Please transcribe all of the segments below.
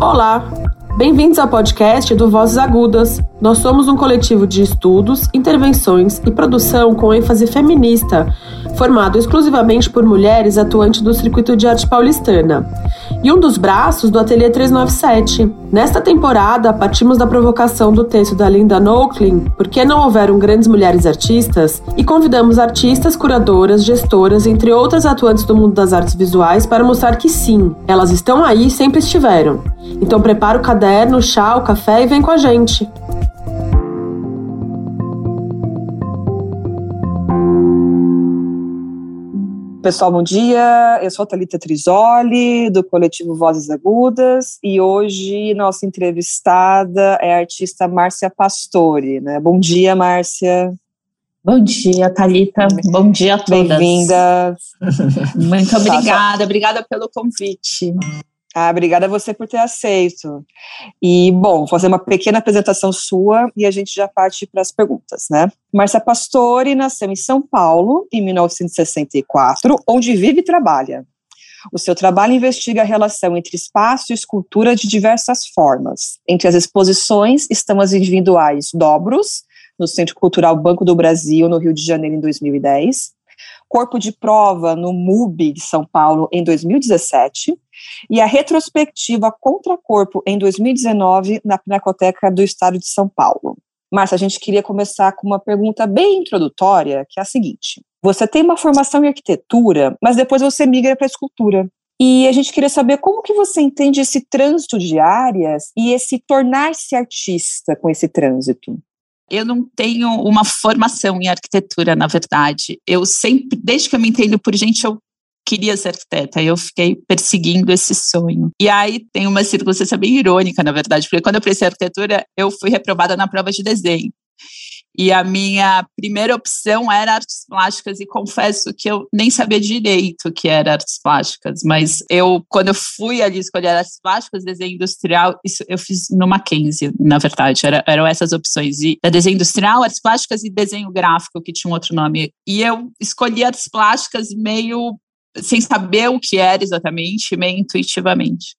Olá, bem-vindos ao podcast do Vozes Agudas. Nós somos um coletivo de estudos, intervenções e produção com ênfase feminista, formado exclusivamente por mulheres atuantes do circuito de arte paulistana e um dos braços do Ateliê 397. Nesta temporada, partimos da provocação do texto da Linda Nochlin, Por que não houveram grandes mulheres artistas? E convidamos artistas, curadoras, gestoras, entre outras atuantes do mundo das artes visuais para mostrar que sim, elas estão aí e sempre estiveram. Então prepara o caderno, o chá, o café e vem com a gente. Pessoal, bom dia. Eu sou a Thalita Trisoli, do coletivo Vozes Agudas, e hoje nossa entrevistada é a artista Márcia Pastore. Né? Bom dia, Márcia. Bom dia, Thalita. Bom dia a todas. Bem-vinda. Muito obrigada, obrigada pelo convite. Ah, obrigada a você por ter aceito. E, bom, vou fazer uma pequena apresentação sua e a gente já parte para as perguntas, né? Márcia Pastore nasceu em São Paulo em 1964, onde vive e trabalha. O seu trabalho investiga a relação entre espaço e escultura de diversas formas. Entre as exposições estão as individuais Dobros, no Centro Cultural Banco do Brasil, no Rio de Janeiro, em 2010, Corpo de Prova, no MUB de São Paulo, em 2017, e a retrospectiva Contracorpo em 2019 na Pinacoteca do Estado de São Paulo. Márcia, a gente queria começar com uma pergunta bem introdutória, que é a seguinte: você tem uma formação em arquitetura, mas depois você migra para escultura. E a gente queria saber como que você entende esse trânsito de áreas e esse tornar-se artista com esse trânsito. Eu não tenho uma formação em arquitetura, na verdade. Eu sempre, desde que eu me entendo por gente, eu queria ser arquiteta, eu fiquei perseguindo esse sonho. E aí tem uma circunstância bem irônica, na verdade, porque quando eu prestei arquitetura, eu fui reprovada na prova de desenho. E a minha primeira opção era artes plásticas, e confesso que eu nem sabia direito que era artes plásticas, mas eu, quando eu fui ali escolher artes plásticas, desenho industrial, isso eu fiz no Mackenzie, na verdade, era, eram essas opções, e desenho industrial, artes plásticas e desenho gráfico, que tinha um outro nome. E eu escolhi artes plásticas meio sem saber o que era exatamente, meio intuitivamente.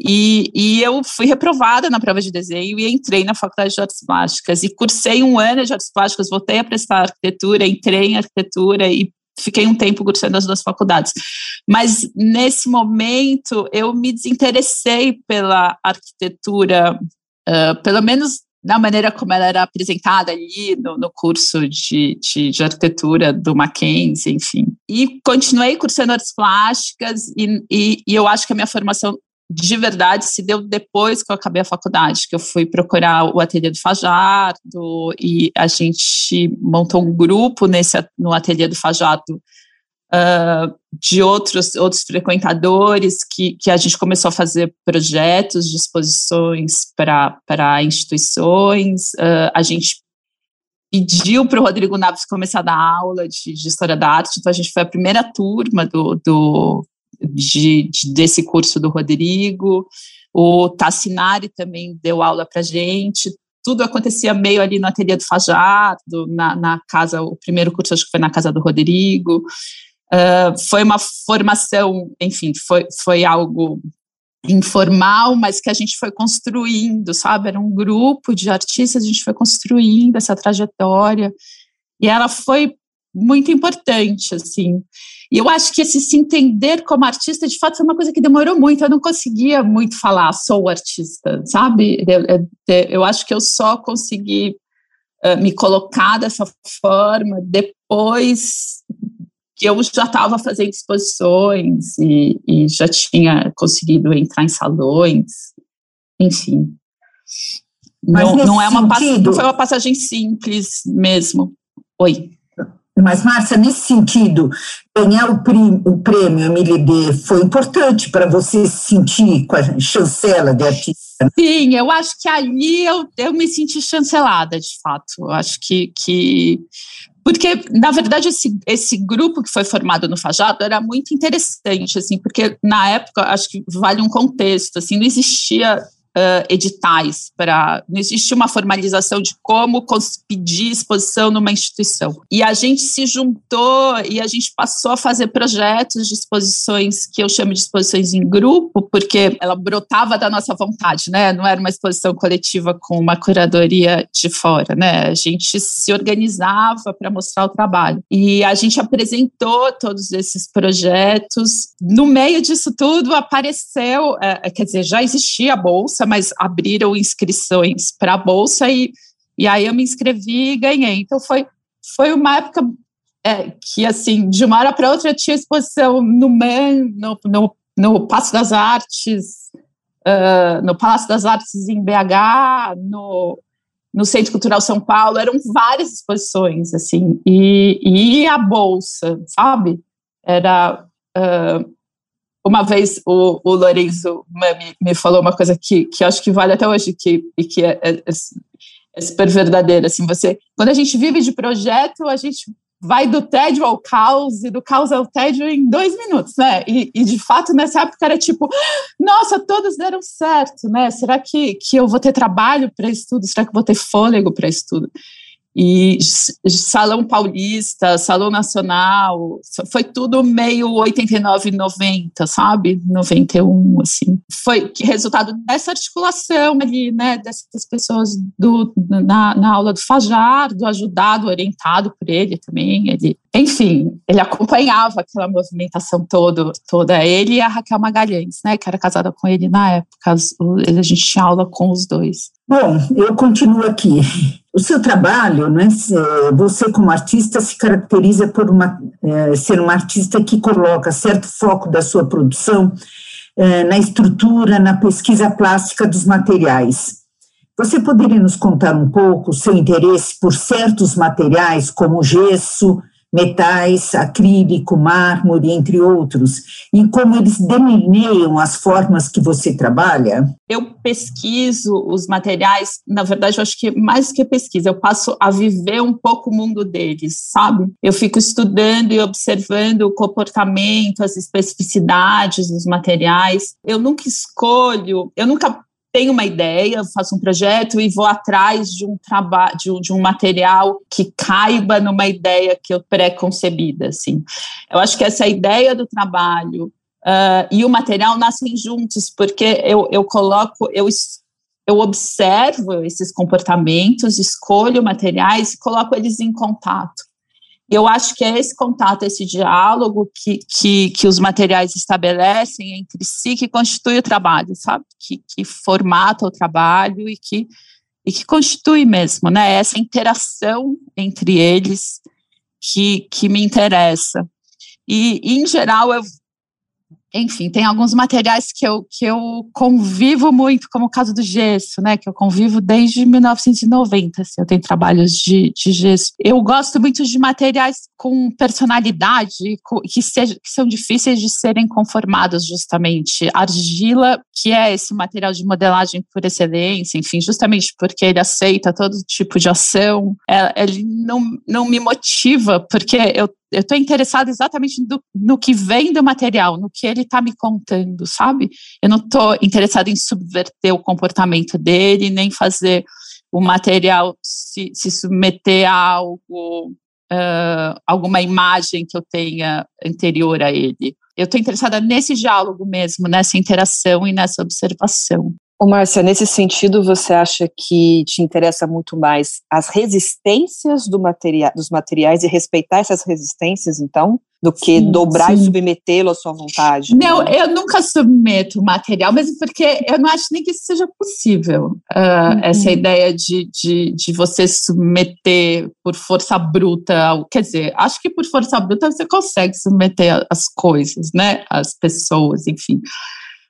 E, e eu fui reprovada na prova de desenho e entrei na faculdade de artes plásticas e cursei um ano de artes plásticas, voltei a prestar arquitetura, entrei em arquitetura e fiquei um tempo cursando as duas faculdades. Mas nesse momento eu me desinteressei pela arquitetura, uh, pelo menos da maneira como ela era apresentada ali no, no curso de, de, de, arquitetura do Mackenzie, enfim. E continuei cursando artes plásticas e, e, e, eu acho que a minha formação de verdade se deu depois que eu acabei a faculdade, que eu fui procurar o ateliê do Fajardo e a gente montou um grupo nesse, no ateliê do Fajardo uh, de outros, outros frequentadores que, que a gente começou a fazer projetos de exposições para instituições. Uh, a gente pediu para o Rodrigo Naves começar a dar aula de, de, História da Arte, então a gente foi a primeira turma do, do, de, de desse curso do Rodrigo. O Tassinari também deu aula para gente, tudo acontecia meio ali no ateliê do Fajardo, na, na, casa, o primeiro curso acho que foi na casa do Rodrigo. Uh, foi uma formação, enfim, foi, foi algo informal, mas que a gente foi construindo, sabe? Era um grupo de artistas, a gente foi construindo essa trajetória, e ela foi muito importante, assim. E eu acho que esse se entender como artista, de fato, foi uma coisa que demorou muito. Eu não conseguia muito falar, sou artista, sabe? Eu, eu, eu acho que eu só consegui uh, me colocar dessa forma depois que eu já estava fazendo exposições e, e, já tinha conseguido entrar em salões, enfim. Não, não, é uma sentido, não foi uma passagem simples mesmo. Oi. Mas, Márcia, nesse sentido, ganhar o, prim, o prêmio foi importante para você se sentir com a chancela de artista? Sim, eu acho que ali eu, eu me senti chancelada, de fato. Eu acho que, que porque, na verdade, esse, esse grupo que foi formado no Fajado era muito interessante, assim, porque na época, acho que vale um contexto, assim, não existia uh, editais para. Não existe uma formalização de como pedir exposição numa instituição. E a gente se juntou e a gente passou a fazer projetos de exposições que eu chamo de exposições em grupo, porque ela brotava da nossa vontade, né? Não era uma exposição coletiva com uma curadoria de fora, né? A gente se organizava para mostrar o trabalho. E a gente apresentou todos esses projetos. No meio disso tudo, apareceu, é, quer dizer, já existia a bolsa, mas abriram inscrições para a bolsa e, e aí eu me inscrevi e ganhei. Então foi, foi uma época é, que, assim, de uma hora para outra tinha exposição no MAN, no, no, no Passo das Artes, uh, no Palácio das Artes em BH, no, no Centro Cultural São Paulo, eram várias exposições, assim, e, e a Bolsa, sabe? Era... Uh, uma vez o, o Lorenzo me, falou uma coisa que, que acho que vale até hoje, que, e que é, é, é super verdadeira, assim, você, quando a gente vive de projeto, a gente vai do tédio ao caos e do caos ao tédio em dois minutos, né? E, e, de fato nessa época era tipo, nossa, todos deram certo, né? Será que, que eu vou ter trabalho para estudo? Será que eu vou ter fôlego para estudo? E Salão Paulista, Salão Nacional, foi tudo meio 89, 90, sabe? 91, assim. Foi resultado dessa articulação ali, né, dessas pessoas do, na, na aula do Fajardo, ajudado, orientado por ele também, ele enfim, ele acompanhava aquela movimentação todo, toda, ele e a Raquel Magalhães, né, que era casada com ele na época, a gente tinha aula com os dois. Bom, eu continuo aqui. O seu trabalho, né, você como artista se caracteriza por uma, é, ser uma artista que coloca certo foco da sua produção é, na estrutura, na pesquisa plástica dos materiais. Você poderia nos contar um pouco o seu interesse por certos materiais, como gesso, metais, acrílico, mármore, entre outros, e como eles delineiam as formas que você trabalha? Eu pesquiso os materiais, na verdade, eu acho que mais que pesquisa, eu passo a viver um pouco o mundo deles, sabe? Eu fico estudando e observando o comportamento, as especificidades dos materiais. Eu nunca escolho, eu nunca tenho uma ideia, faço um projeto e vou atrás de um trabalho, de, um, de um material que caiba numa ideia que eu pré-concebida, assim. Eu acho que essa ideia do trabalho uh, e o material nascem juntos, porque eu, eu coloco, eu, eu observo esses comportamentos, escolho materiais e coloco eles em contato. Eu acho que é esse contato, esse diálogo que, que, que os materiais estabelecem entre si que constitui o trabalho, sabe? Que, que formata o trabalho e que, e que constitui mesmo, né? Essa interação entre eles que, que me interessa. E, em geral, eu enfim, tem alguns materiais que eu, que eu convivo muito, como o caso do gesso, né? Que eu convivo desde 1990. Assim, eu tenho trabalhos de, de gesso. Eu gosto muito de materiais com personalidade, que, seja, que são difíceis de serem conformados, justamente. Argila, que é esse material de modelagem por excelência, enfim, justamente porque ele aceita todo tipo de ação, é, ele não, não me motiva, porque eu eu estou interessada exatamente no, no, que vem do material, no que ele está me contando, sabe? Eu não estou interessada em subverter o comportamento dele, nem fazer o material se, se submeter a algo, uh, alguma imagem que eu tenha anterior a ele. Eu estou interessada nesse diálogo mesmo, nessa interação e nessa observação. Ô, Márcia, nesse sentido, você acha que te interessa muito mais as resistências do materia dos materiais e respeitar essas resistências, então, do que sim, dobrar sim. e submetê-lo à sua vontade? Não, né? eu nunca submeto o material, mesmo porque eu não acho nem que isso seja possível. Uh, uhum. Essa ideia de, de, de você submeter por força bruta, ao, quer dizer, acho que por força bruta você consegue submeter as coisas, né? As pessoas, enfim.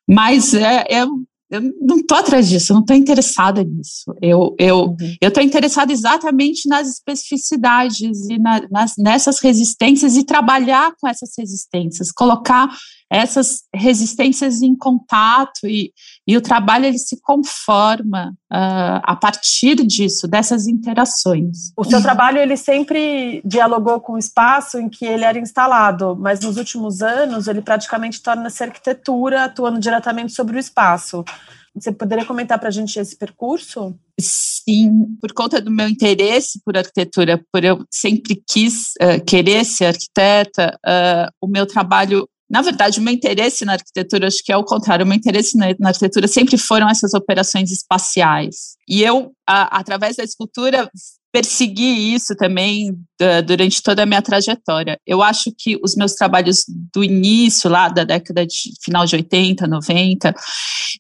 Mas é, é, eu não estou atrás disso, eu não estou interessada nisso. Eu eu uhum. eu estou interessada exatamente nas especificidades e na, nas, nessas resistências e trabalhar com essas resistências, colocar essas resistências em contato e, e o trabalho ele se conforma uh, a partir disso, dessas interações. O seu trabalho ele sempre dialogou com o espaço em que ele era instalado, mas nos últimos anos ele praticamente torna-se arquitetura atuando diretamente sobre o espaço. Você poderia comentar para a gente esse percurso? Sim, por conta do meu interesse por arquitetura, por eu sempre quis uh, querer ser arquiteta, uh, o meu trabalho na verdade, o meu interesse na arquitetura, acho que é o contrário, o meu interesse na, na arquitetura sempre foram essas operações espaciais. E eu, através da escultura, persegui isso também durante toda a minha trajetória. Eu acho que os meus trabalhos do início, lá da década de final de 80, 90,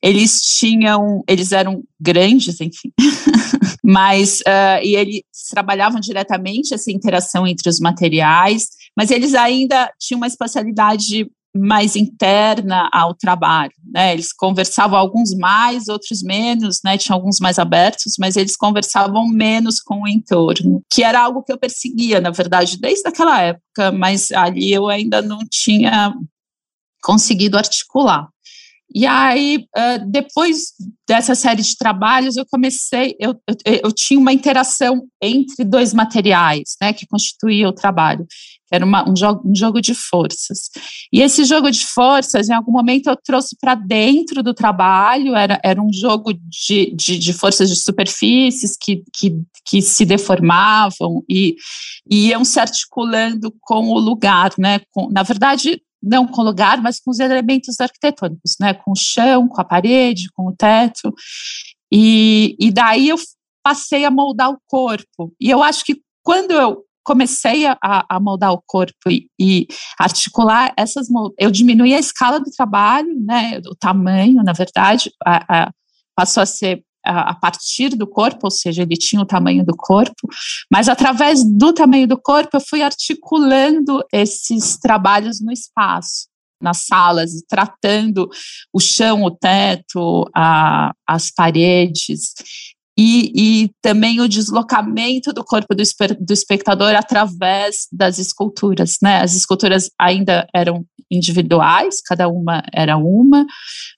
eles tinham, eles eram grandes, enfim, mas uh, e eles trabalhavam diretamente essa interação entre os materiais, mas eles ainda tinham uma espacialidade mais interna ao trabalho, né? Eles conversavam alguns mais, outros menos, né? Tinha alguns mais abertos, mas eles conversavam menos com o entorno, que era algo que eu perseguia, na verdade, desde aquela época, mas ali eu ainda não tinha conseguido articular. E aí, depois dessa série de trabalhos, eu comecei, eu, eu, eu, tinha uma interação entre dois materiais, né, que constituía o trabalho, era uma, um, jogo, um jogo de forças. E esse jogo de forças, em algum momento, eu trouxe para dentro do trabalho, era, era um jogo de, de, de forças de superfícies que, que, que se deformavam e, e iam se articulando com o lugar, né, com, na verdade, não com o lugar, mas com os elementos arquitetônicos, né? Com o chão, com a parede, com o teto. E, e daí eu passei a moldar o corpo. E eu acho que quando eu comecei a, a moldar o corpo e, e, articular essas eu diminuí a escala do trabalho, né, o tamanho, na verdade, a, a, passou a ser a partir do corpo, ou seja, ele tinha o tamanho do corpo, mas através do tamanho do corpo eu fui articulando esses trabalhos no espaço, nas salas, tratando o chão, o teto, a, as paredes. E, e, também o deslocamento do corpo do, do, espectador através das esculturas, né? As esculturas ainda eram individuais, cada uma era uma,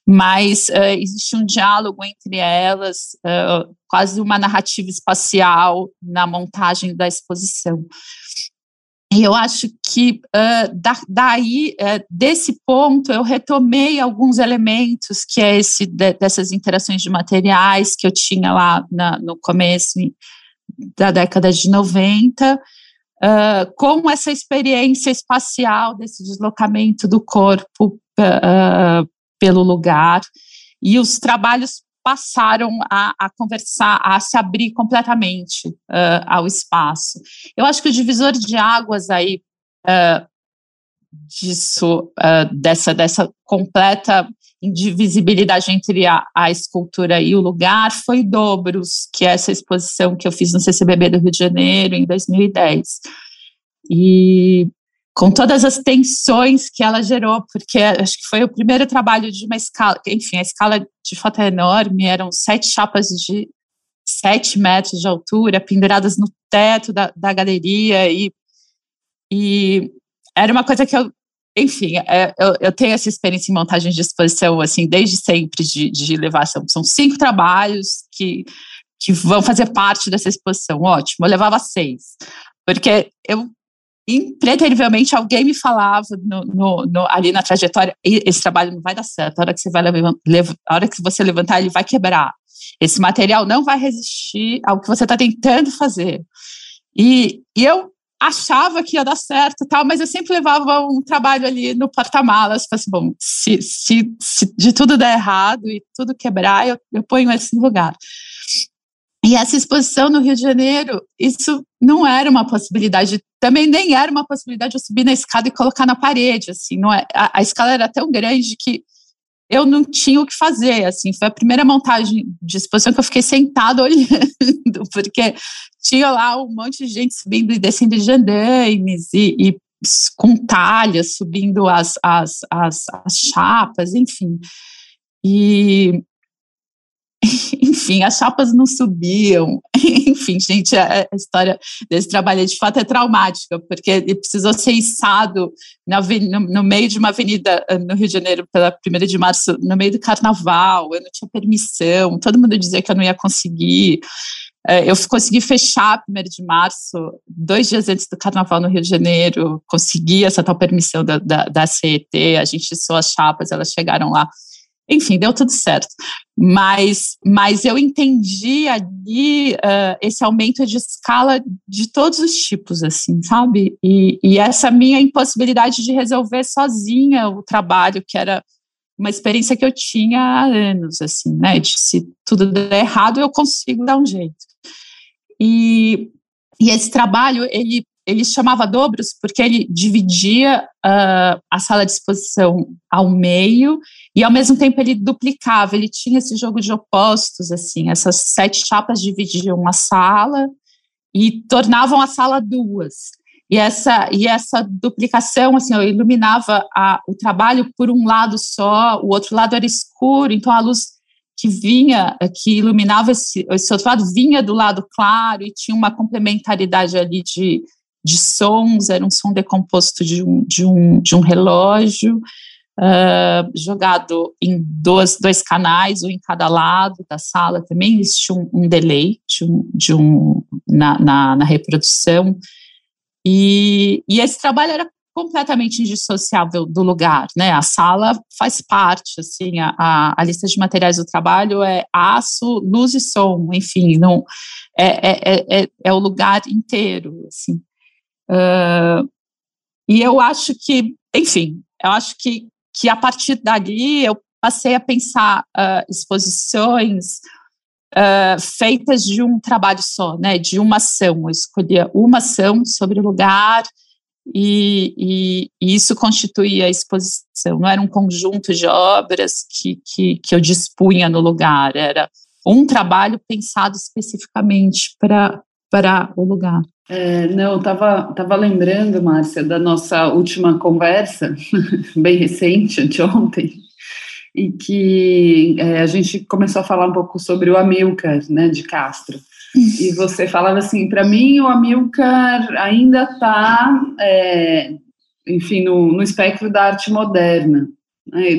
mas uh, existe um diálogo entre elas, uh, quase uma narrativa espacial na montagem da exposição. E eu acho que uh, da, daí, uh, desse ponto, eu retomei alguns elementos que é esse de, dessas interações de materiais que eu tinha lá na, no começo da década de 90, uh, com essa experiência espacial desse deslocamento do corpo pelo lugar, e os trabalhos passaram a, a, conversar, a se abrir completamente uh, ao espaço. Eu acho que o divisor de águas aí uh, disso, uh, dessa, dessa completa indivisibilidade entre a, a, escultura e o lugar foi Dobros, que é essa exposição que eu fiz no CCBB do Rio de Janeiro em 2010. E com todas as tensões que ela gerou, porque acho que foi o primeiro trabalho de uma escala, enfim, a escala de foto é enorme, eram sete chapas de sete metros de altura, penduradas no teto da, da galeria, e, e era uma coisa que eu, enfim, é, eu, eu, tenho essa experiência em montagem de exposição, assim, desde sempre, de, de levar, são, são cinco trabalhos que, que vão fazer parte dessa exposição, ótimo, eu levava seis, porque eu impreterivelmente alguém me falava no, no, no, ali na trajetória, esse trabalho não vai dar certo, a hora que você vai levantar, a hora que você levantar ele vai quebrar, esse material não vai resistir ao que você está tentando fazer. E, e, eu achava que ia dar certo tal, mas eu sempre levava um trabalho ali no porta-malas, assim, bom, se, se, se, de tudo der errado e tudo quebrar, eu, eu ponho esse no lugar. E essa exposição no Rio de Janeiro, isso não era uma possibilidade, também nem era uma possibilidade eu subir na escada e colocar na parede, assim, não é, a, a escala era tão grande que eu não tinha o que fazer, assim, foi a primeira montagem de exposição que eu fiquei sentada olhando, porque tinha lá um monte de gente subindo e descendo de andames e, e com talhas, subindo as, as, as, as chapas, enfim. E enfim, as chapas não subiam. enfim, gente, a, a, história desse trabalho de fato é traumática, porque ele precisou ser içado na, no, no, meio de uma avenida eh, no Rio de Janeiro, pela 1 de março, no meio do carnaval, eu não tinha permissão, todo mundo dizia que eu não ia conseguir. Eh, eu consegui fechar 1 de março, dois dias antes do carnaval no Rio de Janeiro, consegui essa tal permissão da, da, da CET, a gente içou as chapas, elas chegaram lá enfim, deu tudo certo. Mas, mas eu entendi ali uh, esse aumento de escala de todos os tipos, assim, sabe? E, e essa minha impossibilidade de resolver sozinha o trabalho, que era uma experiência que eu tinha há anos, assim, né? De se tudo der errado, eu consigo dar um jeito. E, e esse trabalho, ele ele chamava dobros porque ele dividia uh, a sala de exposição ao meio e ao mesmo tempo ele duplicava, ele tinha esse jogo de opostos, assim, essas sete chapas dividiam a sala e tornavam a sala duas. E essa, e essa duplicação, assim, eu iluminava a, o trabalho por um lado só, o outro lado era escuro, então a luz que vinha, que iluminava esse, esse outro lado, vinha do lado claro e tinha uma complementaridade ali de, de sons, era um som decomposto de um, de um, de um relógio, uh, jogado em dois, dois canais, um em cada lado da sala também, existia um, um delay de um, de um, na, na, na reprodução, e, e esse trabalho era completamente indissociável do lugar, né? A sala faz parte, assim, a, a, a, lista de materiais do trabalho é aço, luz e som, enfim, não é, é, é, é o lugar inteiro, assim. Uh, e eu acho que, enfim, eu acho que, que a partir dali eu passei a pensar uh, exposições uh, feitas de um trabalho só, né, de uma ação. Eu escolhia uma ação sobre o lugar e, e, e, isso constituía a exposição. Não era um conjunto de obras que, que, que eu dispunha no lugar, era um trabalho pensado especificamente para o lugar. É, não, estava tava lembrando, Márcia, da nossa última conversa, bem recente, de ontem, e que é, a gente começou a falar um pouco sobre o Amilcar, né, de Castro. E você falava assim, para mim o Amilcar ainda está, é, enfim, no, no espectro da arte moderna.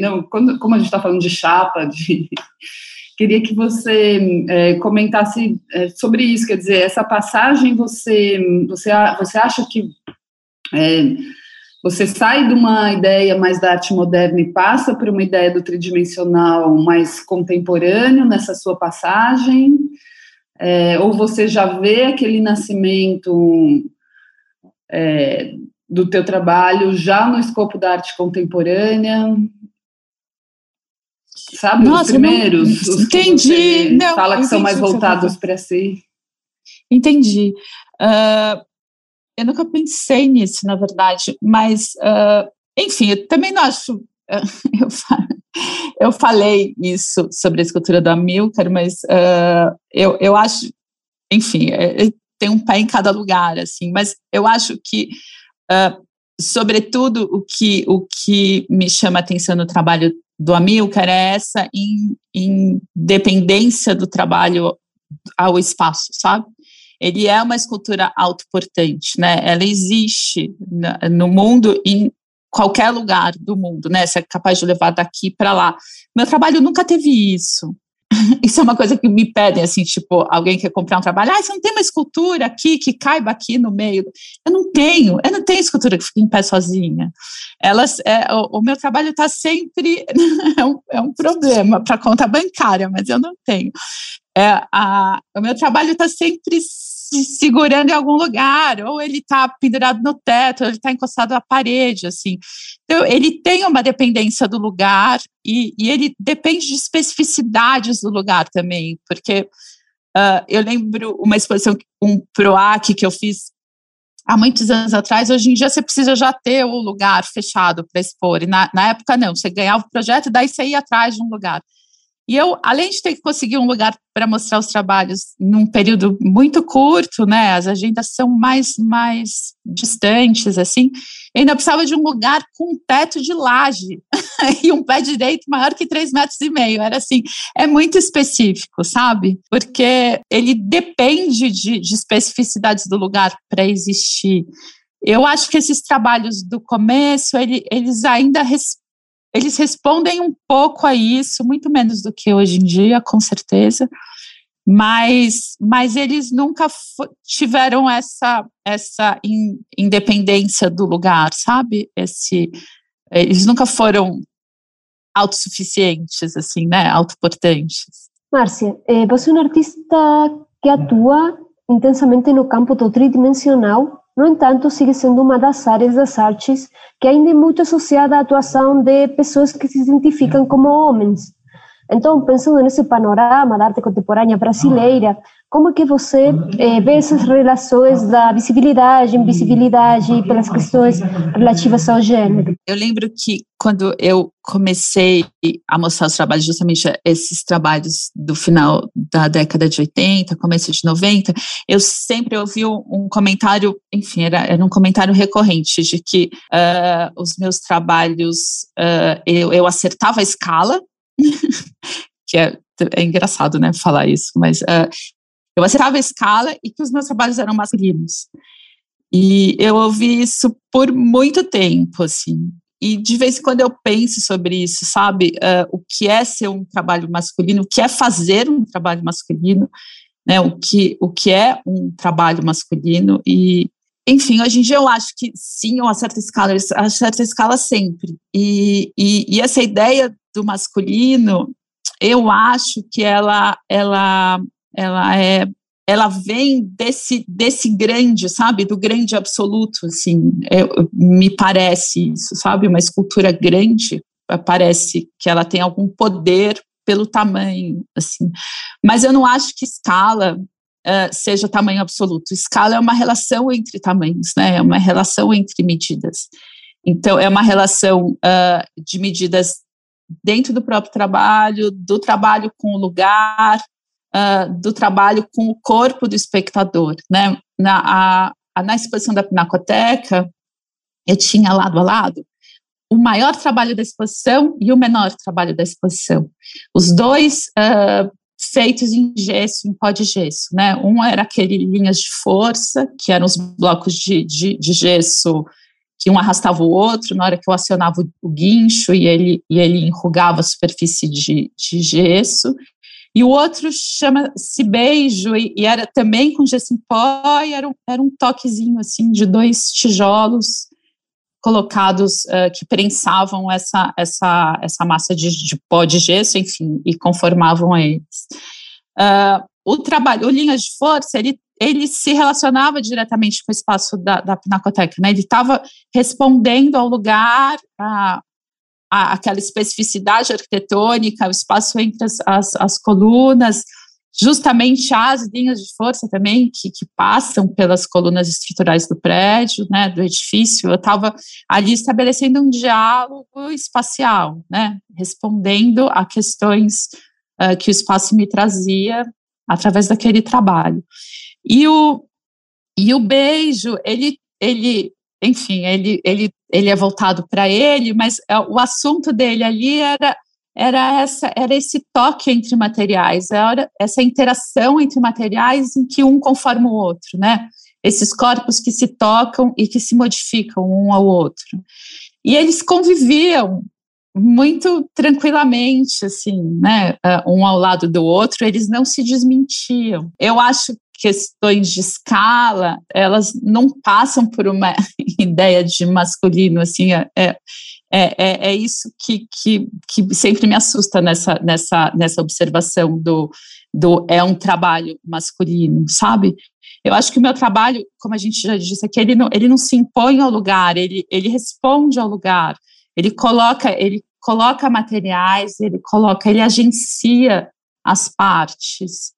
Não, quando, como a gente está falando de chapa, de Queria que você é, comentasse é, sobre isso, quer dizer, essa passagem você, você, você acha que é, você sai de uma ideia mais da arte moderna e passa para uma ideia do tridimensional mais contemporâneo nessa sua passagem? É, ou você já vê aquele nascimento é, do teu trabalho já no escopo da arte contemporânea? Sabe, Nossa, os primeiros, não, os entendi. Não, fala que são mais voltados para si. Entendi. Uh, eu nunca pensei nisso, na verdade, mas, uh, enfim, eu também não acho. Uh, eu, eu falei isso sobre a escultura do Amilcar, mas eu, eu acho, enfim, é, é, tem um pé em cada lugar, assim, mas eu acho que sobretudo o que, o que me chama atenção no trabalho do Amilcar é essa independência do trabalho ao espaço, sabe? Ele é uma escultura autoportante, né? Ela existe no mundo em qualquer lugar do mundo, né? Você é capaz de levar daqui para lá. Meu trabalho nunca teve isso. Isso é uma coisa que me pedem, assim, tipo, alguém quer comprar um trabalho, ah, você não tem uma escultura aqui que caiba aqui no meio? Eu não tenho, eu não tenho escultura que fique em pé sozinha. Elas, é, o, o meu trabalho está sempre, é, um, é um problema para conta bancária, mas eu não tenho. É, a, o meu trabalho está sempre se segurando em algum lugar, ou ele está pendurado no teto, ou ele está encostado à parede, assim. Então, ele tem uma dependência do lugar e, e ele depende de especificidades do lugar também, porque uh, eu lembro uma exposição, um PROAC que eu fiz há muitos anos atrás, hoje em dia você precisa já ter o lugar fechado para expor, e na, na época não, você ganhava o projeto e daí você ia atrás de um lugar. E eu, além de ter que conseguir um lugar para mostrar os trabalhos num período muito curto, né, as agendas são mais, mais distantes, assim, eu ainda precisava de um lugar com um teto de laje e um pé direito maior que três metros e meio. Era assim, é muito específico, sabe? Porque ele depende de, de especificidades do lugar para existir. Eu acho que esses trabalhos do começo, ele, eles ainda eles respondem um pouco a isso, muito menos do que hoje em dia, com certeza, mas, mas eles nunca tiveram essa, essa in, independência do lugar, sabe? Esse, eles nunca foram autossuficientes, assim, né, autoportantes. Márcia, eh, você é uma artista que atua intensamente no campo do tridimensional, no entanto, sigue sendo uma das áreas das artes que ainda é muito associada à atuação de pessoas que se identificam como homens. Então, pensando nesse panorama da arte contemporânea brasileira, como que você eh, vê essas relações da visibilidade, invisibilidade pelas questões relativas ao gênero? Eu lembro que quando eu comecei a mostrar os trabalhos, justamente esses trabalhos do final da década de 80, começo de 90, eu sempre ouvi um comentário, enfim, era, era um comentário recorrente de que uh, os meus trabalhos, uh, eu, eu acertava a escala, que é, é engraçado, né, falar isso, mas uh, eu acertava a escala e que os meus trabalhos eram masculinos. E eu ouvi isso por muito tempo, assim. E de vez em quando eu penso sobre isso, sabe? Uh, o que é ser um trabalho masculino, o que é fazer um trabalho masculino, né? O que, o que é um trabalho masculino. E, enfim, hoje em dia eu acho que sim, eu acerto a escala, eu acerto a escala sempre. E, e, e essa ideia do masculino, eu acho que ela, ela, ela é ela vem desse desse grande, sabe, do grande absoluto, assim, é, me parece isso, sabe, uma escultura grande, parece que ela tem algum poder pelo tamanho, assim, mas eu não acho que escala uh, seja tamanho absoluto. Escala é uma relação entre tamanhos, né? É uma relação entre medidas. Então, é uma relação uh, de medidas dentro do próprio trabalho, do trabalho com o lugar, uh, do trabalho com o corpo do espectador. Né? Na, a, na exposição da Pinacoteca, eu tinha lado a lado o maior trabalho da exposição e o menor trabalho da exposição. Os dois uh, feitos em gesso, em pó de gesso. Né? Um era aquele linhas de força, que eram os blocos de, de, de gesso que um arrastava o outro na hora que eu acionava o guincho e ele, e ele enrugava a superfície de, de gesso. E o outro chama-se Beijo, e, e, era também com gesso em pó, e era um, era um toquezinho, assim, de dois tijolos colocados uh, que prensavam essa, essa, essa massa de, de pó de gesso, enfim, e conformavam eles. Uh, o trabalho, o Linhas de Força, ele ele se relacionava diretamente com o espaço da, da Pinacoteca, né? Ele estava respondendo ao lugar, a, a, aquela especificidade arquitetônica, o espaço entre as, as, as, colunas, justamente as linhas de força também que, que passam pelas colunas estruturais do prédio, né, do edifício. Eu estava ali estabelecendo um diálogo espacial, né, respondendo a questões uh, que o espaço me trazia através daquele trabalho. E o, e o beijo, ele, ele, enfim, ele, ele, ele é voltado para ele, mas é, o assunto dele ali era era essa era esse toque entre materiais, era essa interação entre materiais em que um conforma o outro, né? Esses corpos que se tocam e que se modificam um ao outro. E eles conviviam muito tranquilamente, assim, né, um ao lado do outro, eles não se desmentiam. Eu acho questões de escala, elas não passam por uma ideia de masculino, assim, é, é, é, é isso que, que, que sempre me assusta nessa, nessa, nessa observação do, do é um trabalho masculino, sabe? Eu acho que o meu trabalho, como a gente já disse aqui, ele não, ele não se impõe ao lugar, ele, ele responde ao lugar, ele coloca, ele coloca materiais, ele coloca, ele agencia as partes.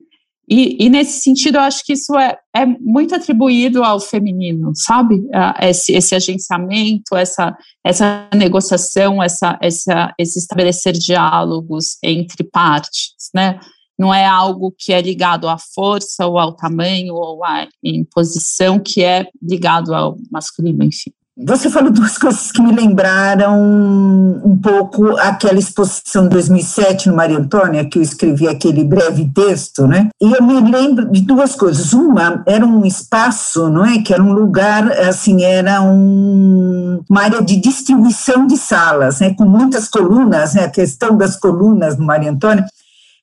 E, e, nesse sentido, eu acho que isso é, é muito atribuído ao feminino, sabe? Esse, esse agenciamento, essa, essa negociação, essa, essa, esse estabelecer diálogos entre partes, né? Não é algo que é ligado à força ou ao tamanho ou à imposição, que é ligado ao masculino, enfim. Você falou duas coisas que me lembraram um pouco aquela exposição de 2007 no Maria Antônia, que eu escrevi aquele breve texto, né? E eu me lembro de duas coisas. Uma era um espaço, não é? Que era um lugar, assim, era um, uma área de distribuição de salas, né? Com muitas colunas, né? A questão das colunas no Maria Antônia.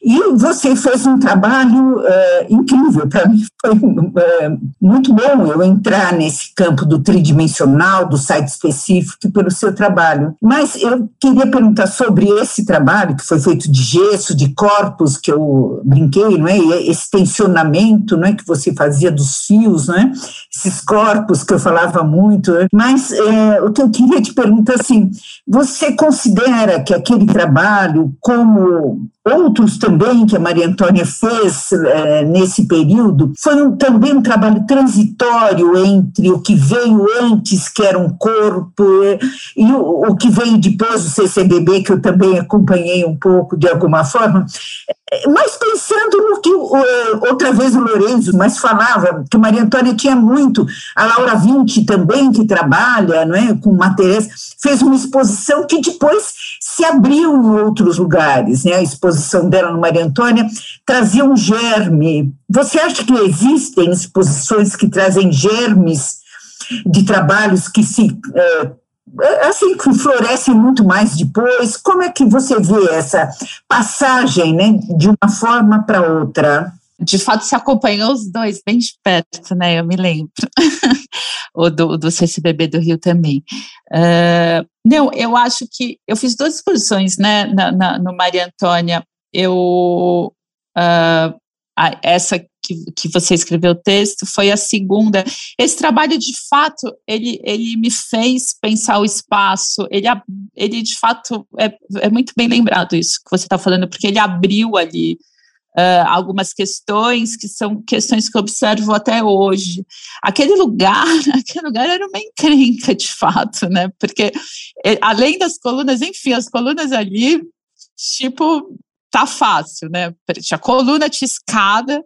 E você fez um trabalho uh, incrível, para mim foi uh, muito bom eu entrar nesse campo do tridimensional, do site específico, pelo seu trabalho. Mas eu queria perguntar sobre esse trabalho, que foi feito de gesso, de corpos, que eu brinquei, não é? Esse tensionamento não é? que você fazia dos fios, não é? esses corpos que eu falava muito. Né? Mas é, o que eu queria te perguntar assim, você considera que aquele trabalho, como outros também que a Maria Antônia fez é, nesse período, foi um, também um trabalho transitório entre o que veio antes, que era um corpo, é, e o, o, que veio depois do CCBB, que eu também acompanhei um pouco de alguma forma. É, mas pensando no que outra vez o Lourenço mais falava, que Maria Antônia tinha muito, a Laura Vinci também, que trabalha não é, com materiais, fez uma exposição que depois se abriu em outros lugares, né? a exposição dela no Maria Antônia trazia um germe. Você acha que existem exposições que trazem germes de trabalhos que se é, assim que florescem muito mais depois? Como é que você vê essa passagem, né, de uma forma para outra? de fato se acompanhou os dois bem de perto, né? Eu me lembro. o do, do CCBB do Rio também. Uh, não, eu acho que eu fiz duas exposições, né? Na, na no Maria Antônia, eu uh, essa que, que você escreveu o texto foi a segunda. Esse trabalho, de fato, ele, ele me fez pensar o espaço. Ele, ele de fato, é, é muito bem lembrado isso que você está falando, porque ele abriu ali uh, algumas questões que são questões que eu observo até hoje. Aquele lugar, aquele lugar era uma encrenca, de fato, né? Porque eh, além das colunas, enfim, as colunas ali, tipo, tá fácil, né? Tinha coluna, tinha escada,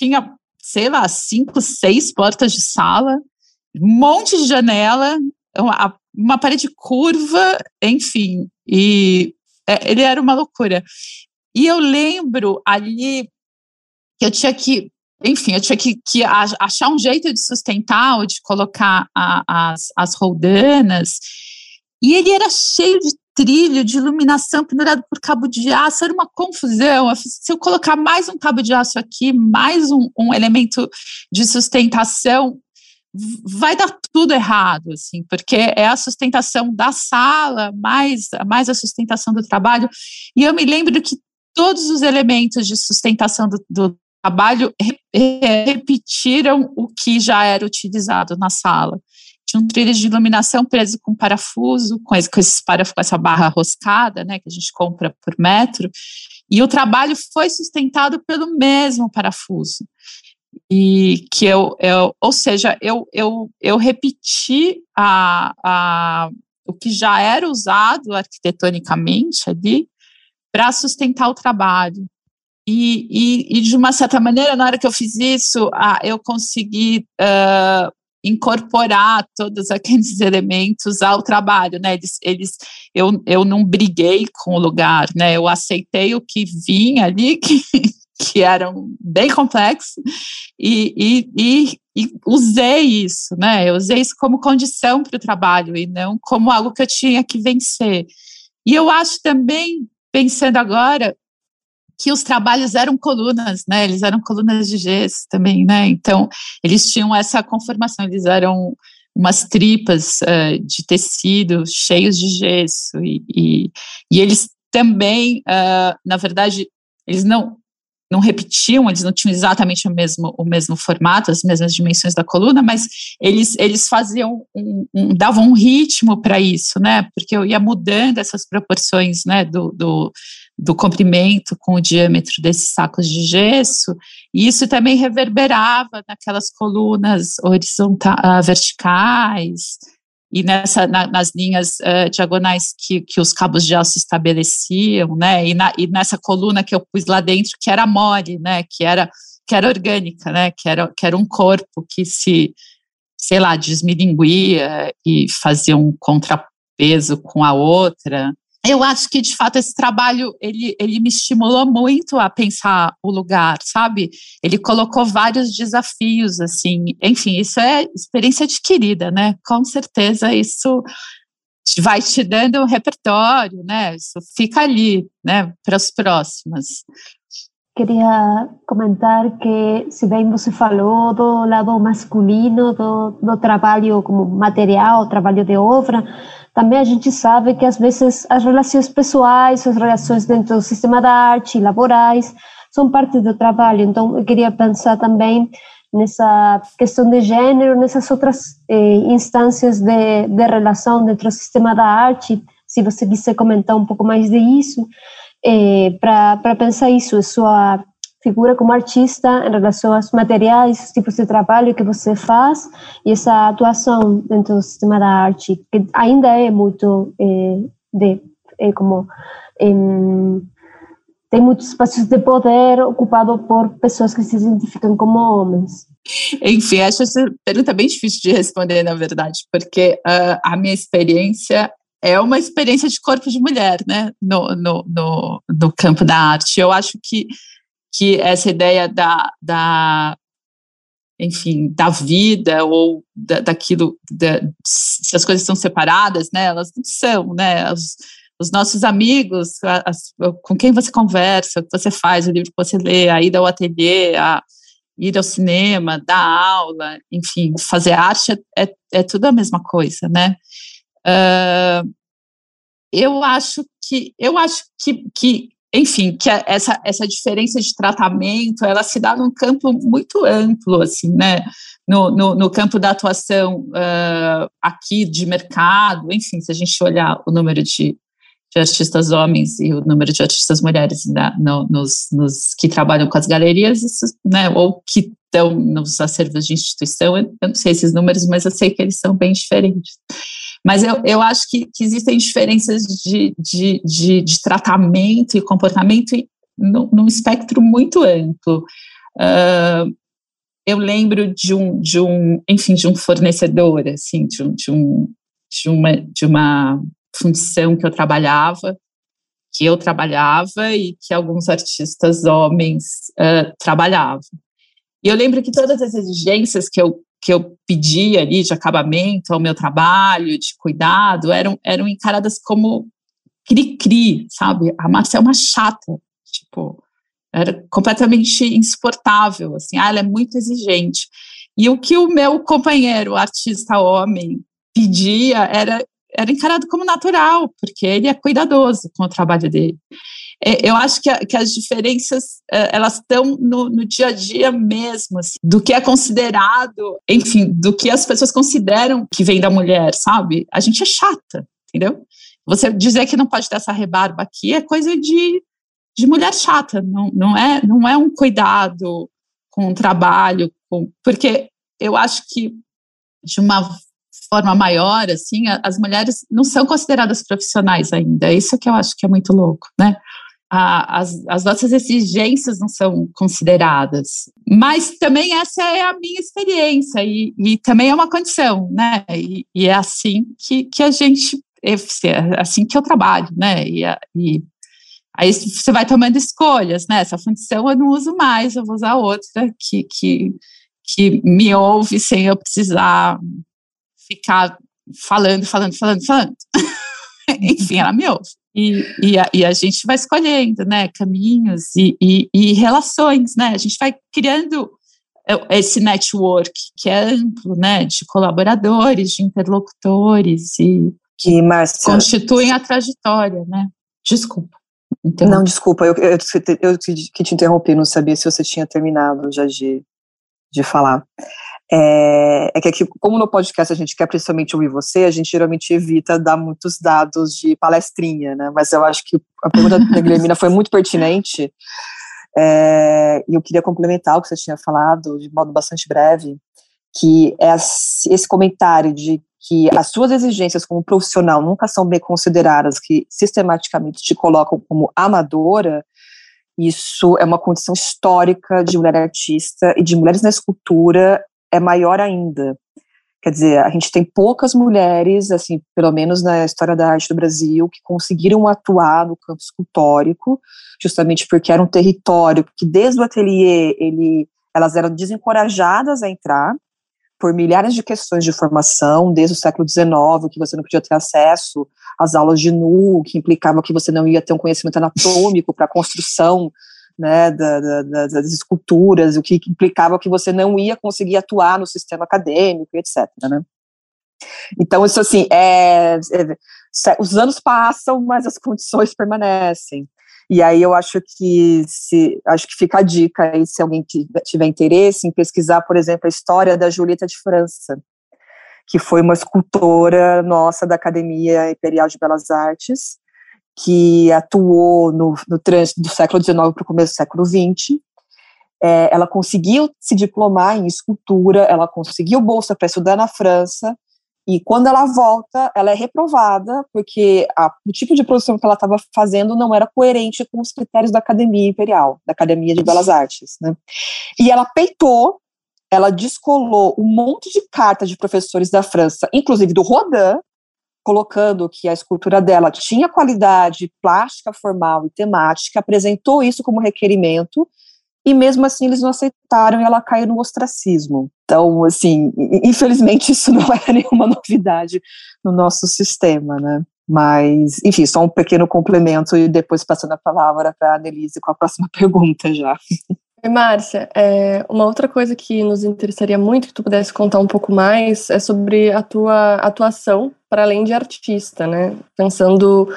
tinha, sei lá, cinco, seis portas de sala, um monte de janela, uma, uma parede curva, enfim, e é, ele era uma loucura. E eu lembro ali que eu tinha que, enfim, eu tinha que, que achar um jeito de sustentar ou de colocar a, as, as roldanas. E ele era cheio de trilho, de iluminação pendurado por cabo de aço, era uma confusão. Se eu colocar mais um cabo de aço aqui, mais um, um elemento de sustentação, vai dar tudo errado, assim, porque é a sustentação da sala, mais, mais a sustentação do trabalho. E eu me lembro que todos os elementos de sustentação do, do trabalho repetiram o que já era utilizado na sala. Um trilho de iluminação preso com parafuso, com, esse, com, esses parafuso, com essa barra roscada, né, que a gente compra por metro, e o trabalho foi sustentado pelo mesmo parafuso. E que eu, eu ou seja, eu, eu, eu repeti a, a, o que já era usado arquitetonicamente ali, para sustentar o trabalho. E, e, e, de uma certa maneira, na hora que eu fiz isso, ah, eu consegui uh, incorporar todos aqueles elementos ao trabalho, né? Eles, eles, eu, eu não briguei com o lugar, né? Eu aceitei o que vinha ali, que, que era bem complexo, e, e, e, e usei isso, né? Eu usei isso como condição para o trabalho e não como algo que eu tinha que vencer. E eu acho também pensando agora que os trabalhos eram colunas, né? Eles eram colunas de gesso também, né? Então, eles tinham essa conformação, eles eram umas tripas uh, de tecido cheios de gesso e, e, e eles também, uh, na verdade, eles não não repetiam, eles não tinham exatamente o mesmo, o mesmo formato, as mesmas dimensões da coluna, mas eles, eles faziam, um, um, davam um ritmo para isso, né? Porque eu ia mudando essas proporções, né, do, do, do comprimento com o diâmetro desses sacos de gesso, e isso também reverberava naquelas colunas horizontais, verticais, e nessa, na, nas linhas uh, diagonais que, que os cabos de aço estabeleciam, né, e, na, e nessa coluna que eu pus lá dentro, que era mole, né, que era, que era orgânica, né, que era, que era um corpo que se, sei lá, desmilinguia e fazia um contrapeso com a outra, eu acho que de fato esse trabalho ele, ele me estimulou muito a pensar o lugar, sabe? Ele colocou vários desafios, assim, enfim, isso é experiência adquirida, né? Com certeza isso vai te dando um repertório, né? Isso fica ali, né? Para as próximas. queria comentar que, se bem você falou do lado masculino do, do trabalho como material, trabalho de obra, também a gente sabe que às vezes as relações pessoais, as relações dentro do sistema da arte, laborais, são parte do trabalho. Então, eu queria pensar também nessa questão de gênero, nessas outras eh, instâncias de, de relação dentro do sistema da arte, se você quiser comentar um pouco mais disso, eh, para pensar isso, a sua figura como artista em relação aos materiais, os tipos de trabalho que você faz e essa atuação dentro do sistema da arte, que ainda é muito eh, de, é como tem muitos espaços de poder ocupado por pessoas que se identificam como homens. Enfim, acho essa pergunta bem difícil de responder, na verdade, porque uh, a minha experiência é uma experiência de corpo de mulher, né, no, no, no, no campo da arte. Eu acho que, que essa ideia da, da enfim, da vida ou da, daquilo, da, se as coisas são separadas, né, elas não são, né, as, os nossos amigos, as, com quem você conversa, o que você faz, o livro que você lê, a ida ao ateliê, a ir ao cinema, dar aula, enfim, fazer arte é, é, é tudo a mesma coisa, né? Uh, eu acho que, eu acho que, que enfim, que essa, essa diferença de tratamento, ela se dá num campo muito amplo, assim, né? No, no, no campo da atuação uh, aqui de mercado, enfim, se a gente olhar o número de de artistas homens e o número de artistas mulheres né, no, nos, nos, que trabalham com as galerias, isso, né, ou que estão nos acervos de instituição, eu não sei esses números, mas eu sei que eles são bem diferentes. Mas eu, eu acho que, que existem diferenças de, de, de, de, tratamento e comportamento num espectro muito amplo. Uh, eu lembro de um, de um, enfim, de um fornecedor, assim, de um, de um de uma, de uma função que eu trabalhava, que eu trabalhava e que alguns artistas homens uh, trabalhavam. E eu lembro que todas as exigências que eu, que eu pedia ali de acabamento ao meu trabalho, de cuidado, eram, eram encaradas como cri-cri, sabe? A Márcia é uma chata, tipo, era completamente insuportável, assim, ah, ela é muito exigente. E o que o meu companheiro, artista homem, pedia era era encarado como natural, porque ele é cuidadoso com o trabalho dele. É, eu acho que, a, que as diferenças é, elas estão no, no, dia a dia mesmo, assim, do que é considerado, enfim, do que as pessoas consideram que vem da mulher, sabe? A gente é chata, entendeu? Você dizer que não pode ter essa rebarba aqui é coisa de, de mulher chata, não, não, é, não é um cuidado com o trabalho, com, porque eu acho que de uma forma maior, assim, as mulheres não são consideradas profissionais ainda. É isso que eu acho que é muito louco, né? As, as nossas exigências não são consideradas. Mas também essa é a minha experiência e, e também é uma condição, né? E, e, é assim que, que a gente, é, é assim que eu trabalho, né? E, e aí você vai tomando escolhas, né? Essa função eu não uso mais, eu vou usar outra que, que, que me ouve sem eu precisar ficar falando, falando, falando, falando. Enfim, ela me ouve. E, e, a, e, a, gente vai escolhendo, né, caminhos e, e, e, relações, né, a gente vai criando é, esse network que é amplo, né, de colaboradores, de interlocutores e que Marcia, constituem a trajetória, né. Desculpa. Então, não, desculpa, eu, eu, eu, que te interrompi, não sabia se você tinha terminado já de, de falar. É, é, que aqui, como no podcast a gente quer principalmente ouvir você, a gente geralmente evita dar muitos dados de palestrinha, né? Mas eu acho que a pergunta da Guilhermina foi muito pertinente. É, e eu queria complementar o que você tinha falado de modo bastante breve, que é esse comentário de que as suas exigências como profissional nunca são bem consideradas, que sistematicamente te colocam como amadora, isso é uma condição histórica de mulher artista e de mulheres na escultura é maior ainda. Quer dizer, a gente tem poucas mulheres, assim, pelo menos na história da arte do Brasil, que conseguiram atuar no campo escultórico, justamente porque era um território que desde o ateliê ele, elas eram desencorajadas a entrar por milhares de questões de formação, desde o século XIX, que você não podia ter acesso às aulas de nu, que implicava que você não ia ter um conhecimento anatômico para a construção né, da, da, das esculturas, o que implicava que você não ia conseguir atuar no sistema acadêmico, etc. Né? Então, isso assim, é, é, os anos passam, mas as condições permanecem. E aí eu acho que se acho que fica a tiver aí, se alguém tiver interesse em pesquisar, por exemplo, a história da Julieta de França, que foi uma escultora nossa da Academia Imperial de Belas Artes, que atuou no, no trânsito do século XIX para o começo do século XX. É, ela conseguiu se diplomar em escultura, ela conseguiu bolsa para estudar na França, e quando ela volta, ela é reprovada, porque a, o tipo de produção que ela estava fazendo não era coerente com os critérios da Academia Imperial, da Academia de Belas Artes. Né? E ela peitou, ela descolou um monte de cartas de professores da França, inclusive do Rodin, colocando que a escultura dela tinha qualidade plástica, formal e temática, apresentou isso como requerimento, e mesmo assim eles não aceitaram e ela caiu no ostracismo. Então, assim, infelizmente isso não era nenhuma novidade no nosso sistema, né? Mas, enfim, só um pequeno complemento e depois passando a palavra para a Denise com a próxima pergunta já. Márcia, é, uma outra coisa que nos interessaria muito que tu pudesse contar um pouco mais é sobre a tua atuação para além de artista, né? Pensando,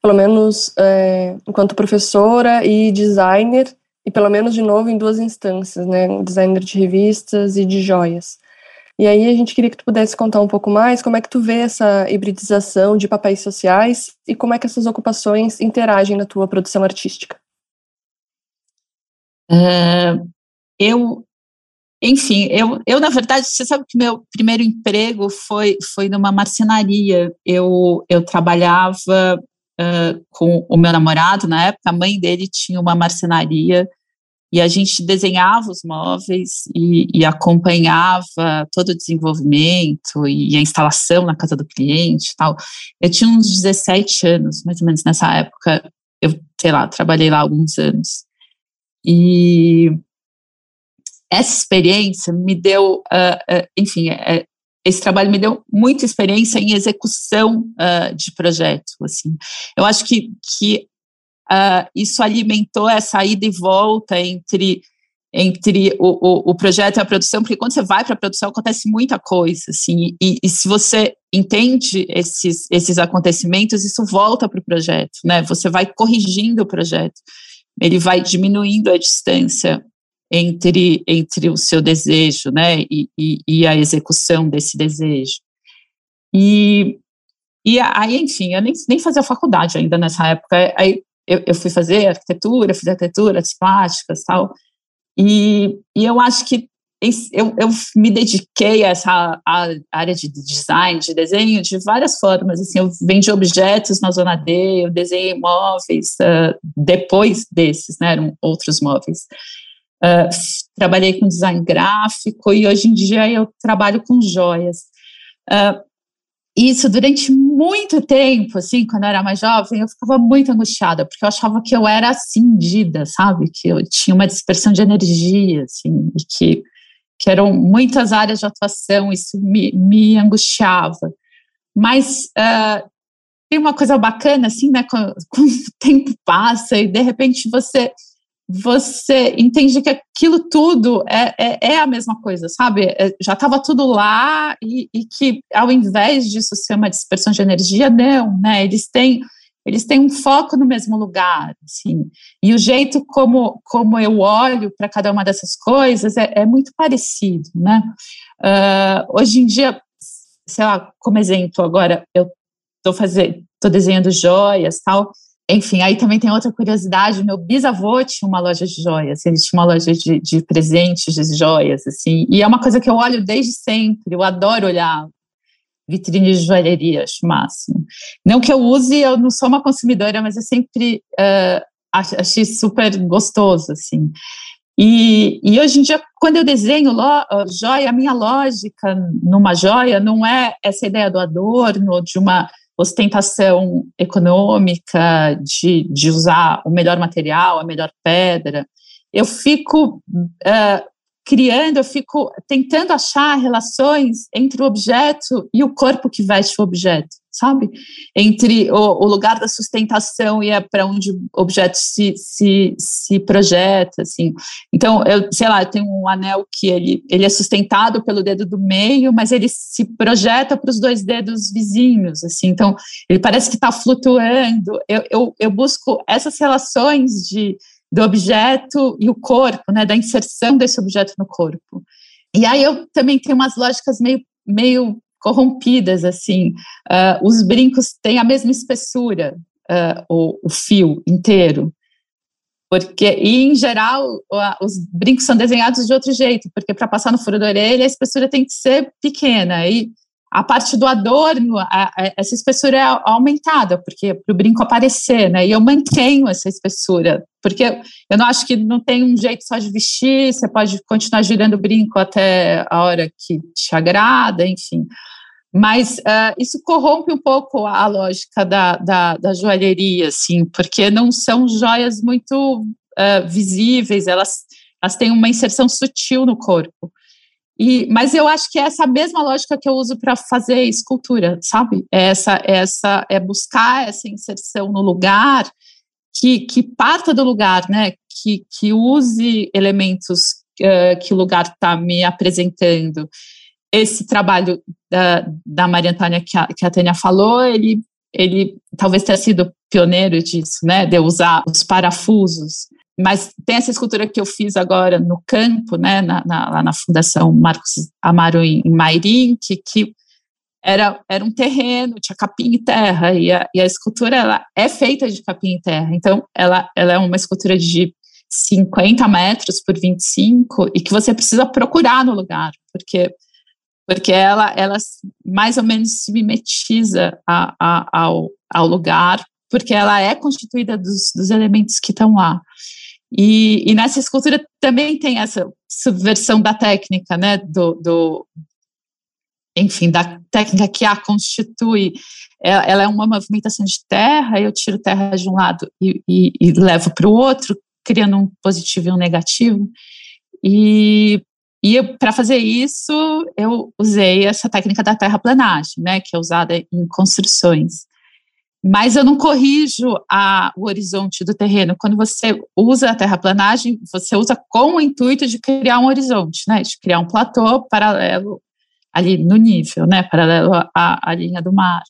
pelo menos, é, enquanto professora e designer, e pelo menos de novo em duas instâncias, né, designer de revistas e de joias. E aí a gente queria que tu pudesse contar um pouco mais como é que tu vê essa hibridização de papéis sociais e como é que essas ocupações interagem na tua produção artística. Uh, eu, enfim, eu, eu na verdade, você sabe que meu primeiro emprego foi foi numa marcenaria. Eu eu trabalhava uh, com o meu namorado, na época, a mãe dele tinha uma marcenaria e a gente desenhava os móveis e, e, acompanhava todo o desenvolvimento e a instalação na casa do cliente tal. Eu tinha uns 17 anos, mais ou menos nessa época, eu, sei lá, trabalhei lá alguns anos. E essa experiência me deu, uh, uh, enfim, é, esse trabalho me deu muita experiência em execução uh, de projeto, assim. Eu acho que, que uh, isso alimentou essa ida e volta entre entre o, o, o, projeto e a produção, porque quando você vai para a produção acontece muita coisa, assim, e, e, se você entende esses, esses acontecimentos, isso volta para o projeto, né? Você vai corrigindo o projeto, ele vai diminuindo a distância entre, entre o seu desejo, né, e, e, e a execução desse desejo. E, e aí, enfim, eu nem, nem fazia faculdade ainda nessa época, aí eu, eu fui fazer arquitetura, fiz arquitetura, artes plásticas tal, e, e eu acho que eu, eu me dediquei a essa área de design, de desenho, de várias formas. Assim, eu vendi objetos na Zona D, eu desenhei móveis uh, depois desses, né, eram outros móveis. Uh, trabalhei com design gráfico e hoje em dia eu trabalho com joias. Uh, isso durante muito tempo, assim, quando eu era mais jovem, eu ficava muito angustiada, porque eu achava que eu era acendida, sabe? Que eu tinha uma dispersão de energia, assim, e que, que eram muitas áreas de atuação, isso me, me angustiava. Mas uh, tem uma coisa bacana, assim, né? Quando, o tempo passa e de repente você você entende que aquilo tudo é, é, é a mesma coisa, sabe? É, já estava tudo lá e, e, que ao invés disso ser uma dispersão de energia, não, né? Eles têm eles têm um foco no mesmo lugar, assim. E o jeito como, como eu olho para cada uma dessas coisas é, é muito parecido, né? Uh, hoje em dia, sei lá, como exemplo, agora eu estou fazendo, estou desenhando joias, tal. Enfim, aí também tem outra curiosidade, meu bisavô tinha uma loja de joias, ele tinha uma loja de, de presentes de joias, assim, e é uma coisa que eu olho desde sempre, eu adoro olhar vitrine de joalheria, acho máximo. Não que eu use, eu não sou uma consumidora, mas eu sempre uh, achei super gostoso, assim. E, e, hoje em dia, quando eu desenho lo, joia, a minha lógica numa joia não é essa ideia do adorno, de uma ostentação econômica, de, de usar o melhor material, a melhor pedra. Eu fico uh, criando, eu fico tentando achar relações entre o objeto e o corpo que veste o objeto. sabe? Entre o, o lugar da sustentação e é para onde o objeto se, se, se projeta, assim. Então, eu, sei lá, eu tenho um anel que ele, ele é sustentado pelo dedo do meio, mas ele se projeta para os dois dedos vizinhos, assim. Então, ele parece que está flutuando. Eu, eu, eu busco essas relações de do objeto e o corpo, né, da inserção desse objeto no corpo. E aí eu também tenho umas lógicas meio, meio corrompidas, assim. Uh, os brincos têm a mesma espessura, uh, o, o, fio inteiro. Porque, e em geral, os brincos são desenhados de outro jeito, porque para passar no furo da orelha, a espessura tem que ser pequena. E a parte do adorno, a, a, essa espessura é aumentada, porque para o brinco aparecer, né? E eu mantenho essa espessura, porque eu não acho que não tem um jeito só de vestir, você pode continuar girando o brinco até a hora que te agrada, enfim. Mas uh, isso corrompe um pouco a lógica da, da, da, joalheria, assim, porque não são joias muito uh, visíveis, elas, elas têm uma inserção sutil no corpo. E, mas eu acho que é essa mesma lógica que eu uso para fazer escultura, sabe? É essa, essa, é buscar essa inserção no lugar que, que parta do lugar, né? Que, que use elementos uh, que o lugar está me apresentando. Esse trabalho da, da Maria Antônia que a, que a Tânia falou, ele, ele talvez tenha sido pioneiro disso, né? De usar os parafusos mas tem essa escultura que eu fiz agora no campo, né, na, na, lá na Fundação Marcos Amaro em, Mairim, que, que era, era um terreno, tinha capim e terra, e a, e a escultura ela é feita de capim e terra, então ela, ela é uma escultura de 50 metros por 25 e que você precisa procurar no lugar, porque porque ela, ela mais ou menos se mimetiza a, a, ao, ao lugar, porque ela é constituída dos, dos elementos que estão lá. E, e, nessa escultura também tem essa subversão da técnica, né, do, do enfim, da técnica que a constitui. Ela, ela, é uma movimentação de terra, eu tiro terra de um lado e, e, e levo para o outro, criando um positivo e um negativo. E, e para fazer isso, eu usei essa técnica da terraplanagem, né, que é usada em construções mas eu não corrijo a, o horizonte do terreno. Quando você usa a terraplanagem, você usa com o intuito de criar um horizonte, né, de criar um platô paralelo ali no nível, né, paralelo à, à linha do mar.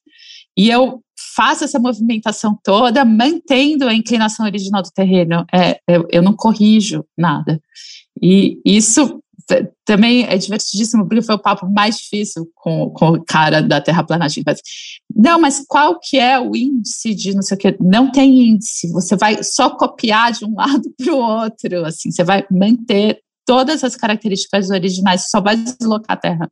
E eu faço essa movimentação toda mantendo a inclinação original do terreno. É, eu, eu não corrijo nada. E isso também é divertidíssimo, porque foi o papo mais difícil com, com o cara da terraplanagem. Mas, não, mas qual que é o índice de não sei o que? Não tem índice, você vai só copiar de um lado para o outro, assim, você vai manter todas as características originais, só vai deslocar a Terra.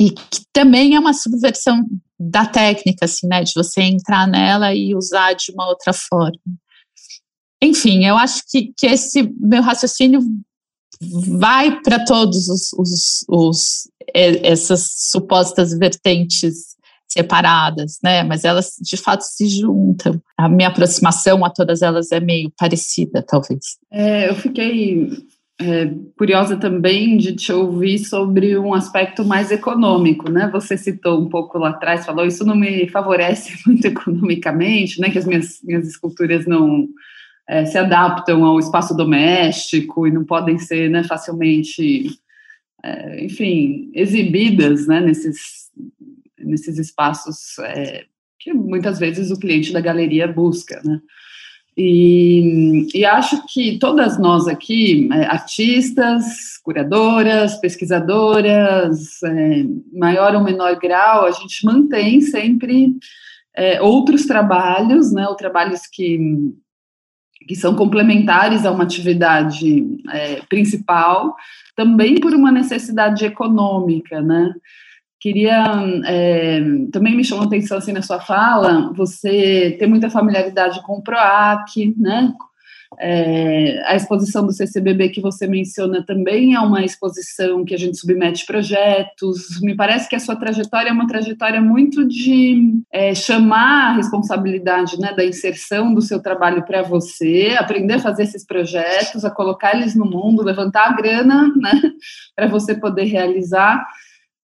E que também é uma subversão da técnica, assim, né, de você entrar nela e usar de uma outra forma. Enfim, eu acho que, que esse meu raciocínio vai para todos os, os, os, essas supostas vertentes separadas, né? Mas elas de fato se juntam. A minha aproximação a todas elas é meio parecida, talvez. É, eu fiquei é, curiosa também de te ouvir sobre um aspecto mais econômico, né? Você citou um pouco lá atrás, falou isso não me favorece muito economicamente, né? Que as minhas, minhas esculturas não é, se adaptam ao espaço doméstico e não podem ser né, facilmente, é, enfim, exibidas né, nesses, nesses espaços é, que muitas vezes o cliente da galeria busca, né? E, e acho que todas nós aqui, é, artistas, curadoras, pesquisadoras, é, maior ou menor grau, a gente mantém sempre é, outros trabalhos, né, ou trabalhos que que são complementares a uma atividade é, principal, também por uma necessidade econômica, né? Queria, é, também me chamou a atenção assim na sua fala, você tem muita familiaridade com o PROAC, né? É, a exposição do CCBB que você menciona também é uma exposição que a gente submete projetos. Me parece que a sua trajetória é uma trajetória muito de é, chamar a responsabilidade né, da inserção do seu trabalho para você, aprender a fazer esses projetos, a colocar eles no mundo, levantar a grana né, para você poder realizar.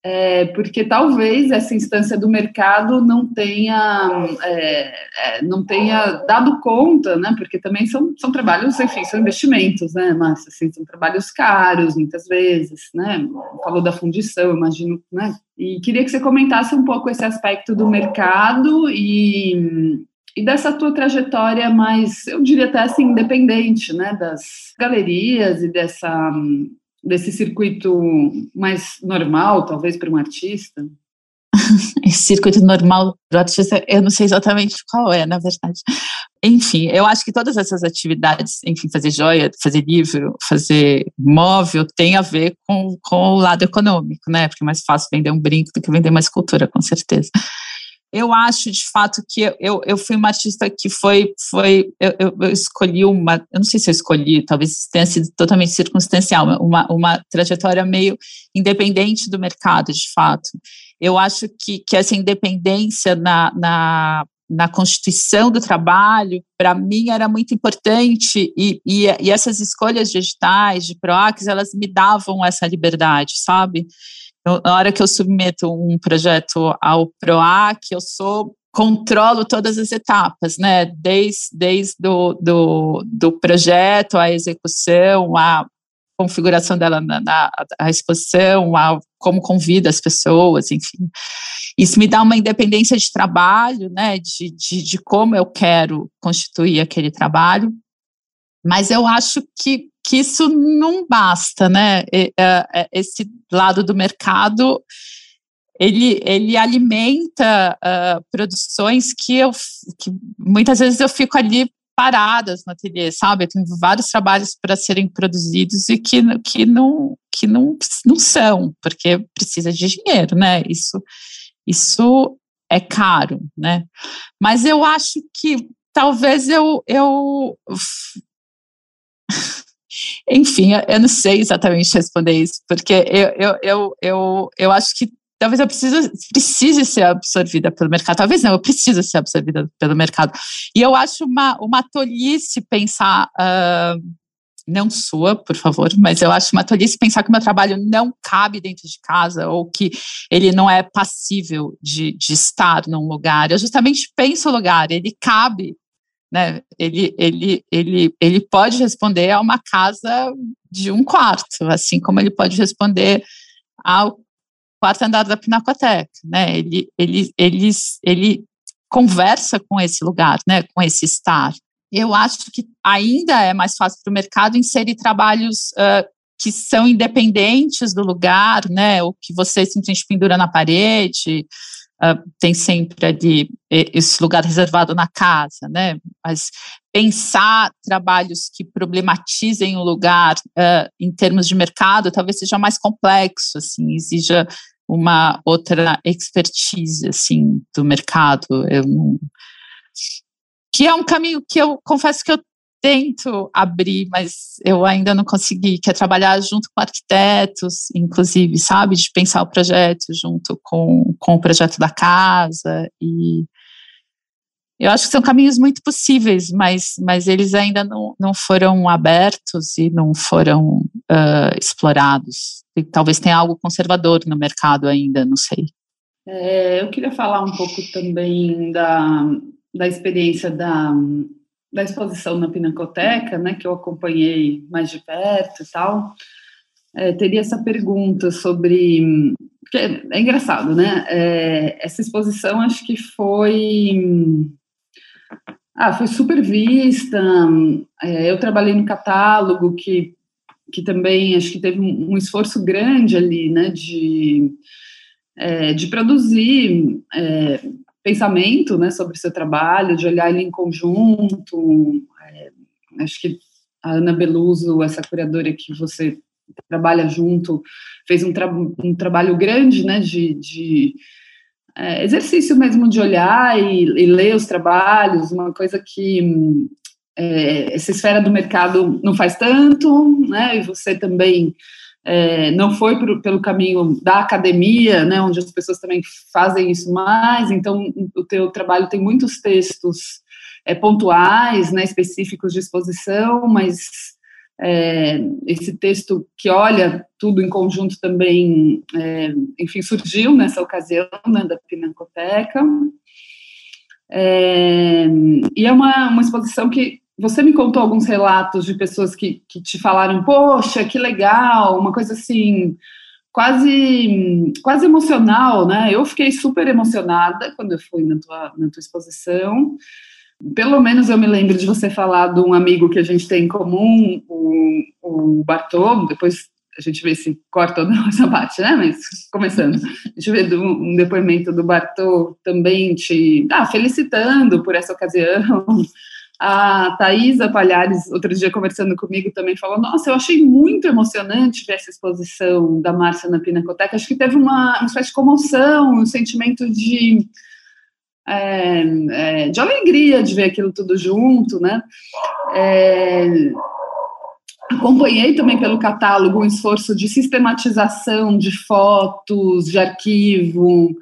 É, porque talvez essa instância do mercado não tenha, é, é, não tenha dado conta, né? Porque também são, são trabalhos, enfim, são investimentos, né, Márcia? Assim, são trabalhos caros, muitas vezes, né? Falou da fundição, imagino, né? E queria que você comentasse um pouco esse aspecto do mercado e, e dessa tua trajetória mais, eu diria até assim, independente, né? Das galerias e dessa desse circuito mais normal, talvez, para um artista? Esse circuito normal para o artista, eu não sei exatamente qual é, na verdade. Enfim, eu acho que todas essas atividades, enfim, fazer joia, fazer livro, fazer móvel, tem a ver com, com o lado econômico, né? Porque é mais fácil vender um brinco do que vender uma escultura, com certeza eu acho de fato que eu, eu fui uma artista que foi, foi eu, eu, escolhi uma, eu não sei se eu escolhi, talvez tenha sido totalmente circunstancial, uma, uma trajetória meio independente do mercado, de fato. Eu acho que, que essa independência na, na, na constituição do trabalho, para mim era muito importante, e, e, e essas escolhas digitais, de PROACs, elas me davam essa liberdade, sabe? Eu, na hora que eu submeto um projeto ao PROAC, eu sou controlo todas as etapas, né? Desde, desde do, do, do projeto, a execução, a configuração dela na, na a exposição, a, como convida as pessoas, enfim. Isso me dá uma independência de trabalho, né? De, de, de como eu quero constituir aquele trabalho. Mas eu acho que que isso não basta, né? É, é, esse lado do mercado ele, ele alimenta uh, produções que eu que muitas vezes eu fico ali paradas no ateliê, sabe? Eu tenho vários trabalhos para serem produzidos e que, que, não, que não, não são, porque precisa de dinheiro, né? Isso, isso é caro, né? Mas eu acho que talvez eu, eu enfim, eu não sei exatamente responder isso, porque eu, eu, eu, eu, eu acho que talvez eu precise, precise ser absorvida pelo mercado. Talvez não, eu preciso ser absorvida pelo mercado. E eu acho uma, uma tolice pensar, uh, não sua, por favor, mas eu acho uma tolice pensar que o meu trabalho não cabe dentro de casa ou que ele não é passível de, de estar num lugar. Eu justamente penso o lugar, ele cabe né? Ele, ele, ele, ele pode responder a uma casa de um quarto, assim como ele pode responder ao quarto andar da Pinacoteca, né? Ele, ele, ele, ele conversa com esse lugar, né? Com esse estar. Eu acho que ainda é mais fácil para o mercado inserir trabalhos uh, que são independentes do lugar, né? Que você simplesmente pendura na parede, Uh, tem sempre ali esse lugar reservado na casa, né? Mas pensar trabalhos que problematizem o lugar uh, em termos de mercado talvez seja mais complexo, assim, exija uma outra expertise, assim, do mercado. Eu. Que é um caminho que eu confesso que eu tento abrir, mas eu ainda não consegui, que é trabalhar junto com arquitetos, inclusive, sabe, de pensar o projeto junto com, com o projeto da casa e eu acho que são caminhos muito possíveis, mas, mas eles ainda não, não foram abertos e não foram uh, explorados. E talvez tenha algo conservador no mercado ainda, não sei. É, eu queria falar um pouco também da, da experiência da, da exposição na Pinacoteca, né, que eu acompanhei mais de perto e tal, é, teria essa pergunta sobre. É, é, engraçado, né? É, essa exposição acho que foi. Ah, foi super vista. É, eu trabalhei no catálogo, que, que também acho que teve um, um esforço grande ali, né, de, é, de produzir é, pensamento né, sobre o seu trabalho, de olhar ele em conjunto. É, acho que a Ana Beluso, essa curadora que você trabalha junto, fez um, tra um trabalho grande né, de, de é, exercício mesmo de olhar e, e, ler os trabalhos, uma coisa que é, essa esfera do mercado não faz tanto, né, e você também é, não foi pro, pelo caminho da academia, né, onde as pessoas também fazem isso mais, então o teu trabalho tem muitos textos é, pontuais, né, específicos de exposição, mas é, esse texto que olha tudo em conjunto também, é, enfim, surgiu nessa ocasião né, da Pinacoteca. É, e é uma, uma exposição que você me contou alguns relatos de pessoas que, que te falaram, poxa, que legal, uma coisa assim, quase quase emocional, né? Eu fiquei super emocionada quando eu fui na tua, na tua exposição. Pelo menos eu me lembro de você falar de um amigo que a gente tem em comum, o, o Bartô, depois a gente vê se corta ou não essa parte, né? Mas começando, a gente vê um depoimento do Bartô também te ah, felicitando por essa ocasião. A Thaisa Palhares, outro dia conversando comigo, também falou: Nossa, eu achei muito emocionante ver essa exposição da Márcia na Pinacoteca. Acho que teve uma, uma espécie de comoção, um sentimento de é, é, de alegria de ver aquilo tudo junto, né? É, acompanhei também pelo catálogo um esforço de sistematização de fotos, de arquivo,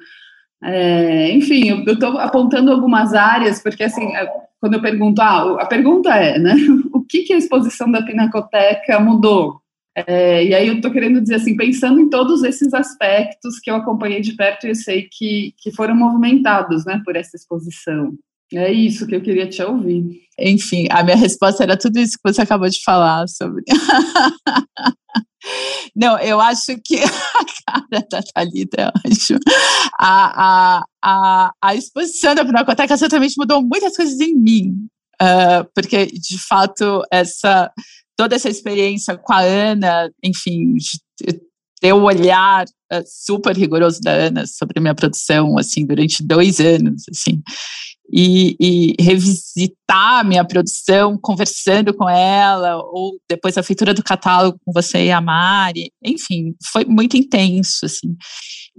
é, enfim, eu estou apontando algumas áreas, porque assim, é, quando eu pergunto, ah, a pergunta é, né, o que, que a exposição da Pinacoteca mudou? É, e aí eu estou querendo dizer assim, pensando em todos esses aspectos que eu acompanhei de perto e eu sei que, que foram movimentados né, por essa exposição. É isso que eu queria te ouvir. Enfim, a minha resposta era tudo isso que você acabou de falar sobre. Não, eu acho que a cara da Thalita, eu acho. A, a, a, a exposição da Pinacoteca certamente mudou muitas coisas em mim. Uh, porque, de fato, essa toda essa experiência com a Ana, enfim, ter o olhar uh, super rigoroso da Ana sobre a minha produção, assim, durante dois anos, assim, e, e, revisitar a minha produção conversando com ela, ou depois a feitura do catálogo com você e a Mari, enfim, foi muito intenso, assim.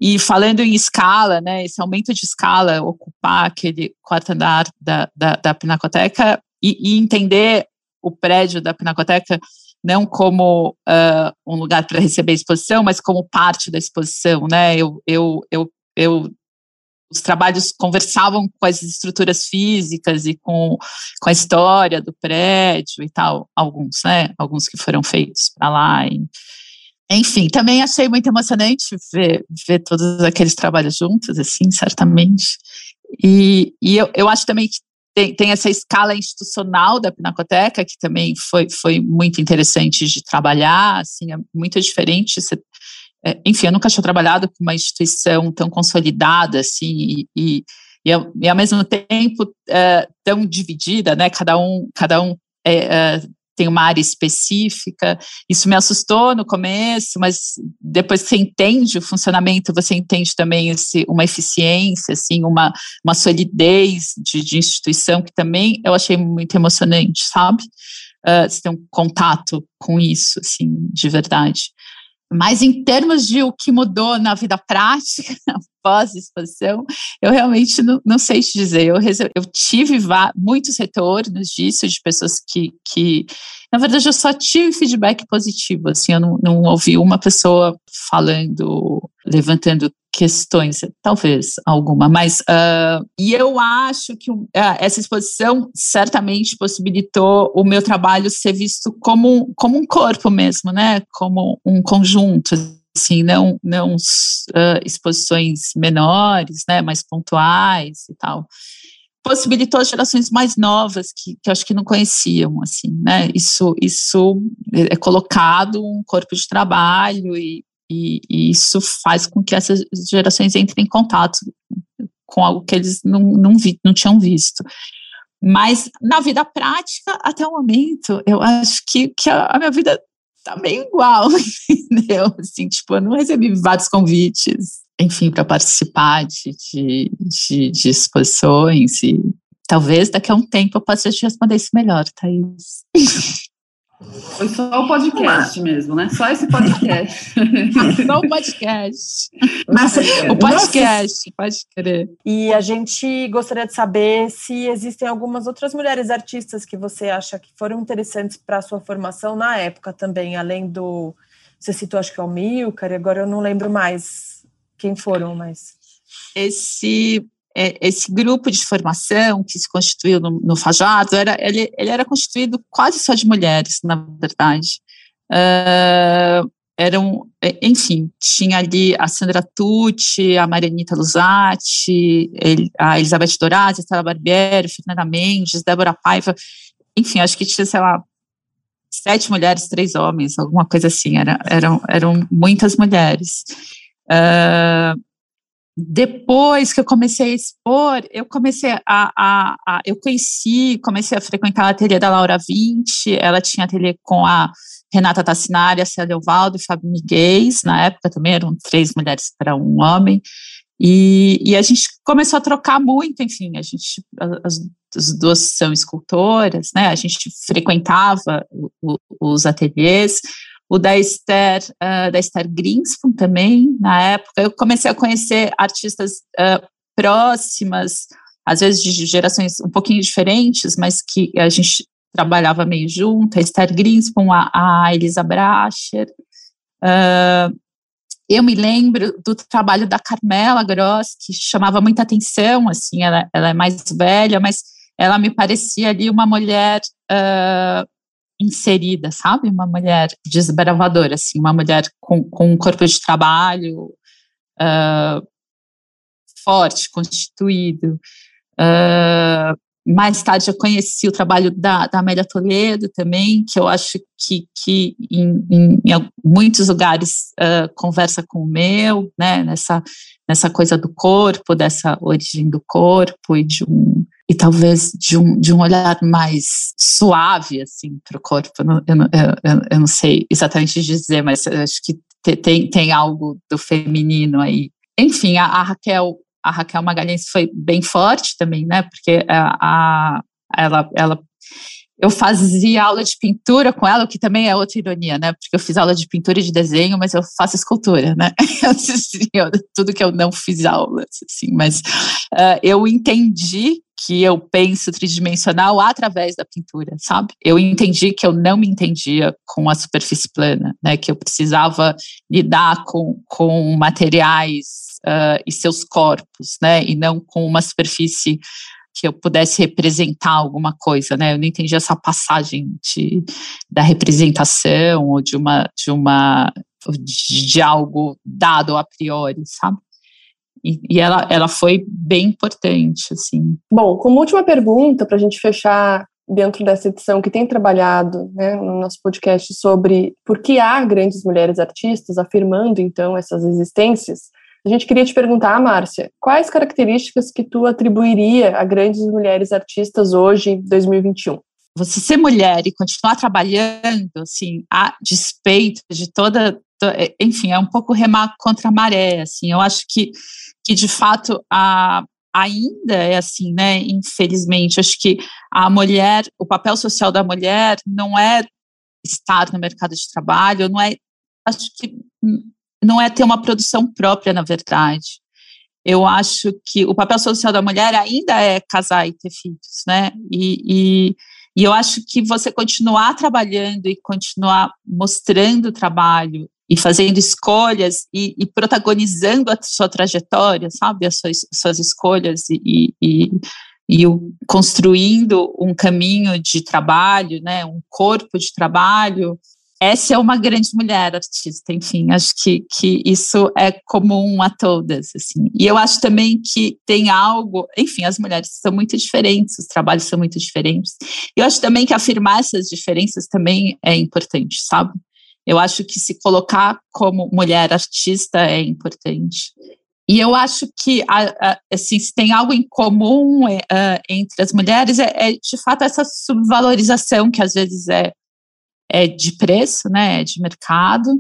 E falando em escala, né, esse aumento de escala, ocupar aquele quarto andar da, da, da Pinacoteca e, e entender o prédio da Pinacoteca não como uh, um lugar para receber exposição, mas como parte da exposição, né? Eu, eu, eu, eu, os trabalhos conversavam com as estruturas físicas e com, com a história do prédio e tal, alguns, né? Alguns que foram feitos para lá. E, enfim, também achei muito emocionante ver, ver todos aqueles trabalhos juntos, assim, certamente. E, e eu, eu acho também que tem, tem essa escala institucional da Pinacoteca, que também foi, foi muito interessante de trabalhar, assim, é muito diferente. Você, é, enfim, eu nunca tinha trabalhado com uma instituição tão consolidada, assim, e, e, e, ao, mesmo tempo é, tão dividida, né, cada um, cada um é, é tem uma área específica. Isso me assustou no começo, mas depois que você entende o funcionamento, você entende também esse, uma eficiência, assim, uma, uma solidez de, de instituição que também eu achei muito emocionante, sabe? Uh, você tem um contato com isso, assim, de verdade. Mas em termos de o que mudou na vida prática, pós-exposição, eu realmente não, não, sei te dizer. Eu, eu tive muitos retornos disso, de pessoas que, que, na verdade, eu só tive feedback positivo, assim, eu não, não ouvi uma pessoa falando, levantando questões, talvez alguma, mas uh, e eu acho que uh, essa exposição certamente possibilitou o meu trabalho ser visto como, como um corpo mesmo, né, como um conjunto, assim, não, não uh, exposições menores, né, mais pontuais e tal. Possibilitou as gerações mais novas que, que eu acho que não conheciam, assim, né, isso, isso é colocado um corpo de trabalho e, e, e isso faz com que essas gerações entrem em contato com algo que eles não, não, vi, não tinham visto. Mas na vida prática, até o momento, eu acho que, que a, a minha vida tá meio igual, entendeu? Assim, tipo, eu não recebi vários convites, enfim, para participar de, de, de, de, exposições e talvez daqui a um tempo eu possa te responder isso melhor, Thaís. Foi só o podcast mesmo, né? Só esse podcast. só o podcast. Mas, o podcast, pode crer. E a gente gostaria de saber se existem algumas outras mulheres artistas que você acha que foram interessantes para a sua formação na época também, além do. Você citou, acho que é o Milcar, e agora eu não lembro mais quem foram, mas. Esse é, esse grupo de formação que se constituiu no, no Fajardo, era, ele, ele era constituído quase só de mulheres, na verdade. Uh, eram, é, enfim, tinha ali a Sandra Tucci, a Marianita Luzatti, a Elizabeth Dorazzi, a Stella Barbieri, Fernanda Mendes, Débora Paiva, enfim, acho que tinha, sei lá, sete mulheres, três homens, alguma coisa assim, era, eram, eram muitas mulheres. Uh, depois que eu comecei a expor, eu comecei a, a, a, eu conheci, comecei a frequentar o ateliê da Laura 20, ela tinha ateliê com a Renata Tassinari, a Célia Ovaldo e Fábio Miguel, na época também eram três mulheres para um homem, e, e, a gente começou a trocar muito, enfim, a gente, as, as duas são escultoras, né, a gente frequentava o, o, os ateliês, o da Esther, uh, da Esther também, na época. Eu comecei a conhecer artistas uh, próximas, às vezes de gerações um pouquinho diferentes, mas que a gente trabalhava meio junto, a Esther Greenspan, a, a Elisa Bracher. Uh, eu me lembro do trabalho da Carmela Gross, que chamava muita atenção, assim, ela, ela é mais velha, mas ela me parecia ali uma mulher uh, inserida, sabe? Uma mulher desbravadora, assim, uma mulher com, com um corpo de trabalho uh, forte, constituído. Uh, mais tarde eu conheci o trabalho da, da Amélia Toledo também, que eu acho que, que em, em, em muitos lugares uh, conversa com o meu, né, nessa, nessa coisa do corpo, dessa origem do corpo e de um, e talvez de um, de um olhar mais suave assim para o corpo. Eu não, eu, eu, eu não sei exatamente dizer, mas acho que tem, tem algo do feminino aí. Enfim, a, a Raquel a Raquel Magalhães foi bem forte também, né? Porque a, a ela, ela eu fazia aula de pintura com ela, o que também é outra ironia, né? Porque eu fiz aula de pintura e de desenho, mas eu faço escultura, né? tudo que eu não fiz aula, assim, mas uh, eu entendi que eu penso tridimensional através da pintura, sabe? Eu entendi que eu não me entendia com a superfície plana, né? Que eu precisava lidar com, com materiais uh, e seus corpos, né? E não com uma superfície que eu pudesse representar alguma coisa, né? Eu não entendi essa passagem de, da representação ou de uma de uma de, algo dado a priori, sabe? E, e, ela, ela foi bem importante, assim. Bom, como última pergunta, para a gente fechar dentro dessa edição que tem trabalhado né, no nosso podcast sobre por que há grandes mulheres artistas, afirmando então essas existências, a gente queria te perguntar, Márcia, quais características que tu atribuiria a grandes mulheres artistas hoje, 2021? Você ser mulher e continuar trabalhando, assim, a despeito de toda, enfim, é um pouco remar contra a maré, assim. Eu acho que, que de fato a, ainda é assim, né? Infelizmente, acho que a mulher, o papel social da mulher não é estar no mercado de trabalho, não é, acho que não é ter uma produção própria, na verdade. Eu acho que o papel social da mulher ainda é casar e ter filhos, né? E, e, e eu acho que você continuar trabalhando e continuar mostrando o trabalho e fazendo escolhas e, e, protagonizando a sua trajetória, sabe, as suas, suas escolhas e, e, e o, construindo um caminho de trabalho, né, um corpo de trabalho essa é uma grande mulher artista, enfim, acho que, que isso é comum a todas, assim. E eu acho também que tem algo, enfim, as mulheres são muito diferentes, os trabalhos são muito diferentes. E eu acho também que afirmar essas diferenças também é importante, sabe? Eu acho que se colocar como mulher artista é importante. E eu acho que, assim, se tem algo em comum uh, entre as mulheres, é, é, de fato essa subvalorização que às vezes é é de preço, né, é de mercado,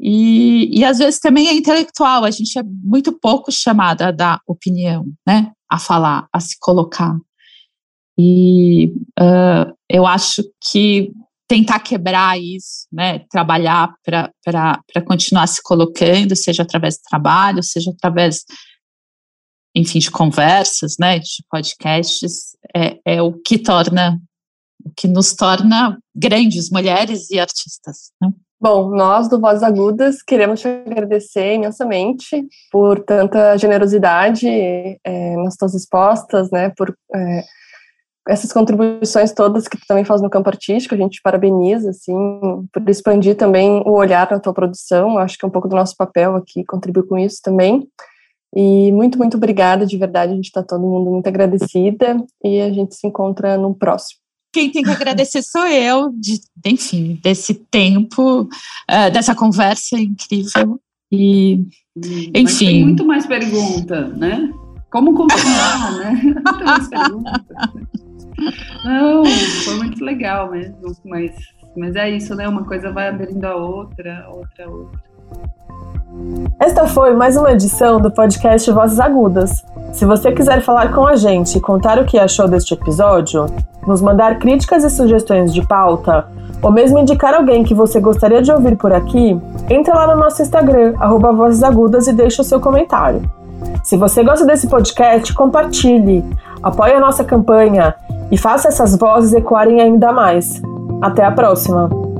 e, e às vezes também é intelectual, a gente é muito pouco chamada a dar opinião, né, a falar, a se colocar. E uh, eu acho que tentar quebrar isso, né, trabalhar para continuar se colocando, seja através do trabalho, seja através, enfim, de conversas, né, de podcasts, é, é o que torna o que nos torna grandes mulheres e artistas. Né? Bom, nós do Vozes Agudas queremos te agradecer imensamente por tanta generosidade é, nas tuas respostas, né, por é, essas contribuições todas que tu também faz no campo artístico, a gente parabeniza, assim, por expandir também o olhar na tua produção, acho que é um pouco do nosso papel aqui, contribuir com isso também, e muito, muito obrigada, de verdade, a gente está todo mundo muito agradecida, e a gente se encontra no próximo. Quem tem que agradecer sou eu, de, enfim, desse tempo, uh, dessa conversa incrível, e, enfim... Mas tem muito mais pergunta, né? Como continuar, né? Muito mais pergunta. Não, foi muito legal mesmo, mas, mas é isso, né? Uma coisa vai abrindo a outra, outra, outra. Esta foi mais uma edição do podcast Vozes Agudas. Se você quiser falar com a gente e contar o que achou deste episódio, nos mandar críticas e sugestões de pauta, ou mesmo indicar alguém que você gostaria de ouvir por aqui, entre lá no nosso Instagram, arroba Vozes Agudas, e deixe o seu comentário. Se você gosta desse podcast, compartilhe, apoie a nossa campanha e faça essas vozes ecoarem ainda mais. Até a próxima!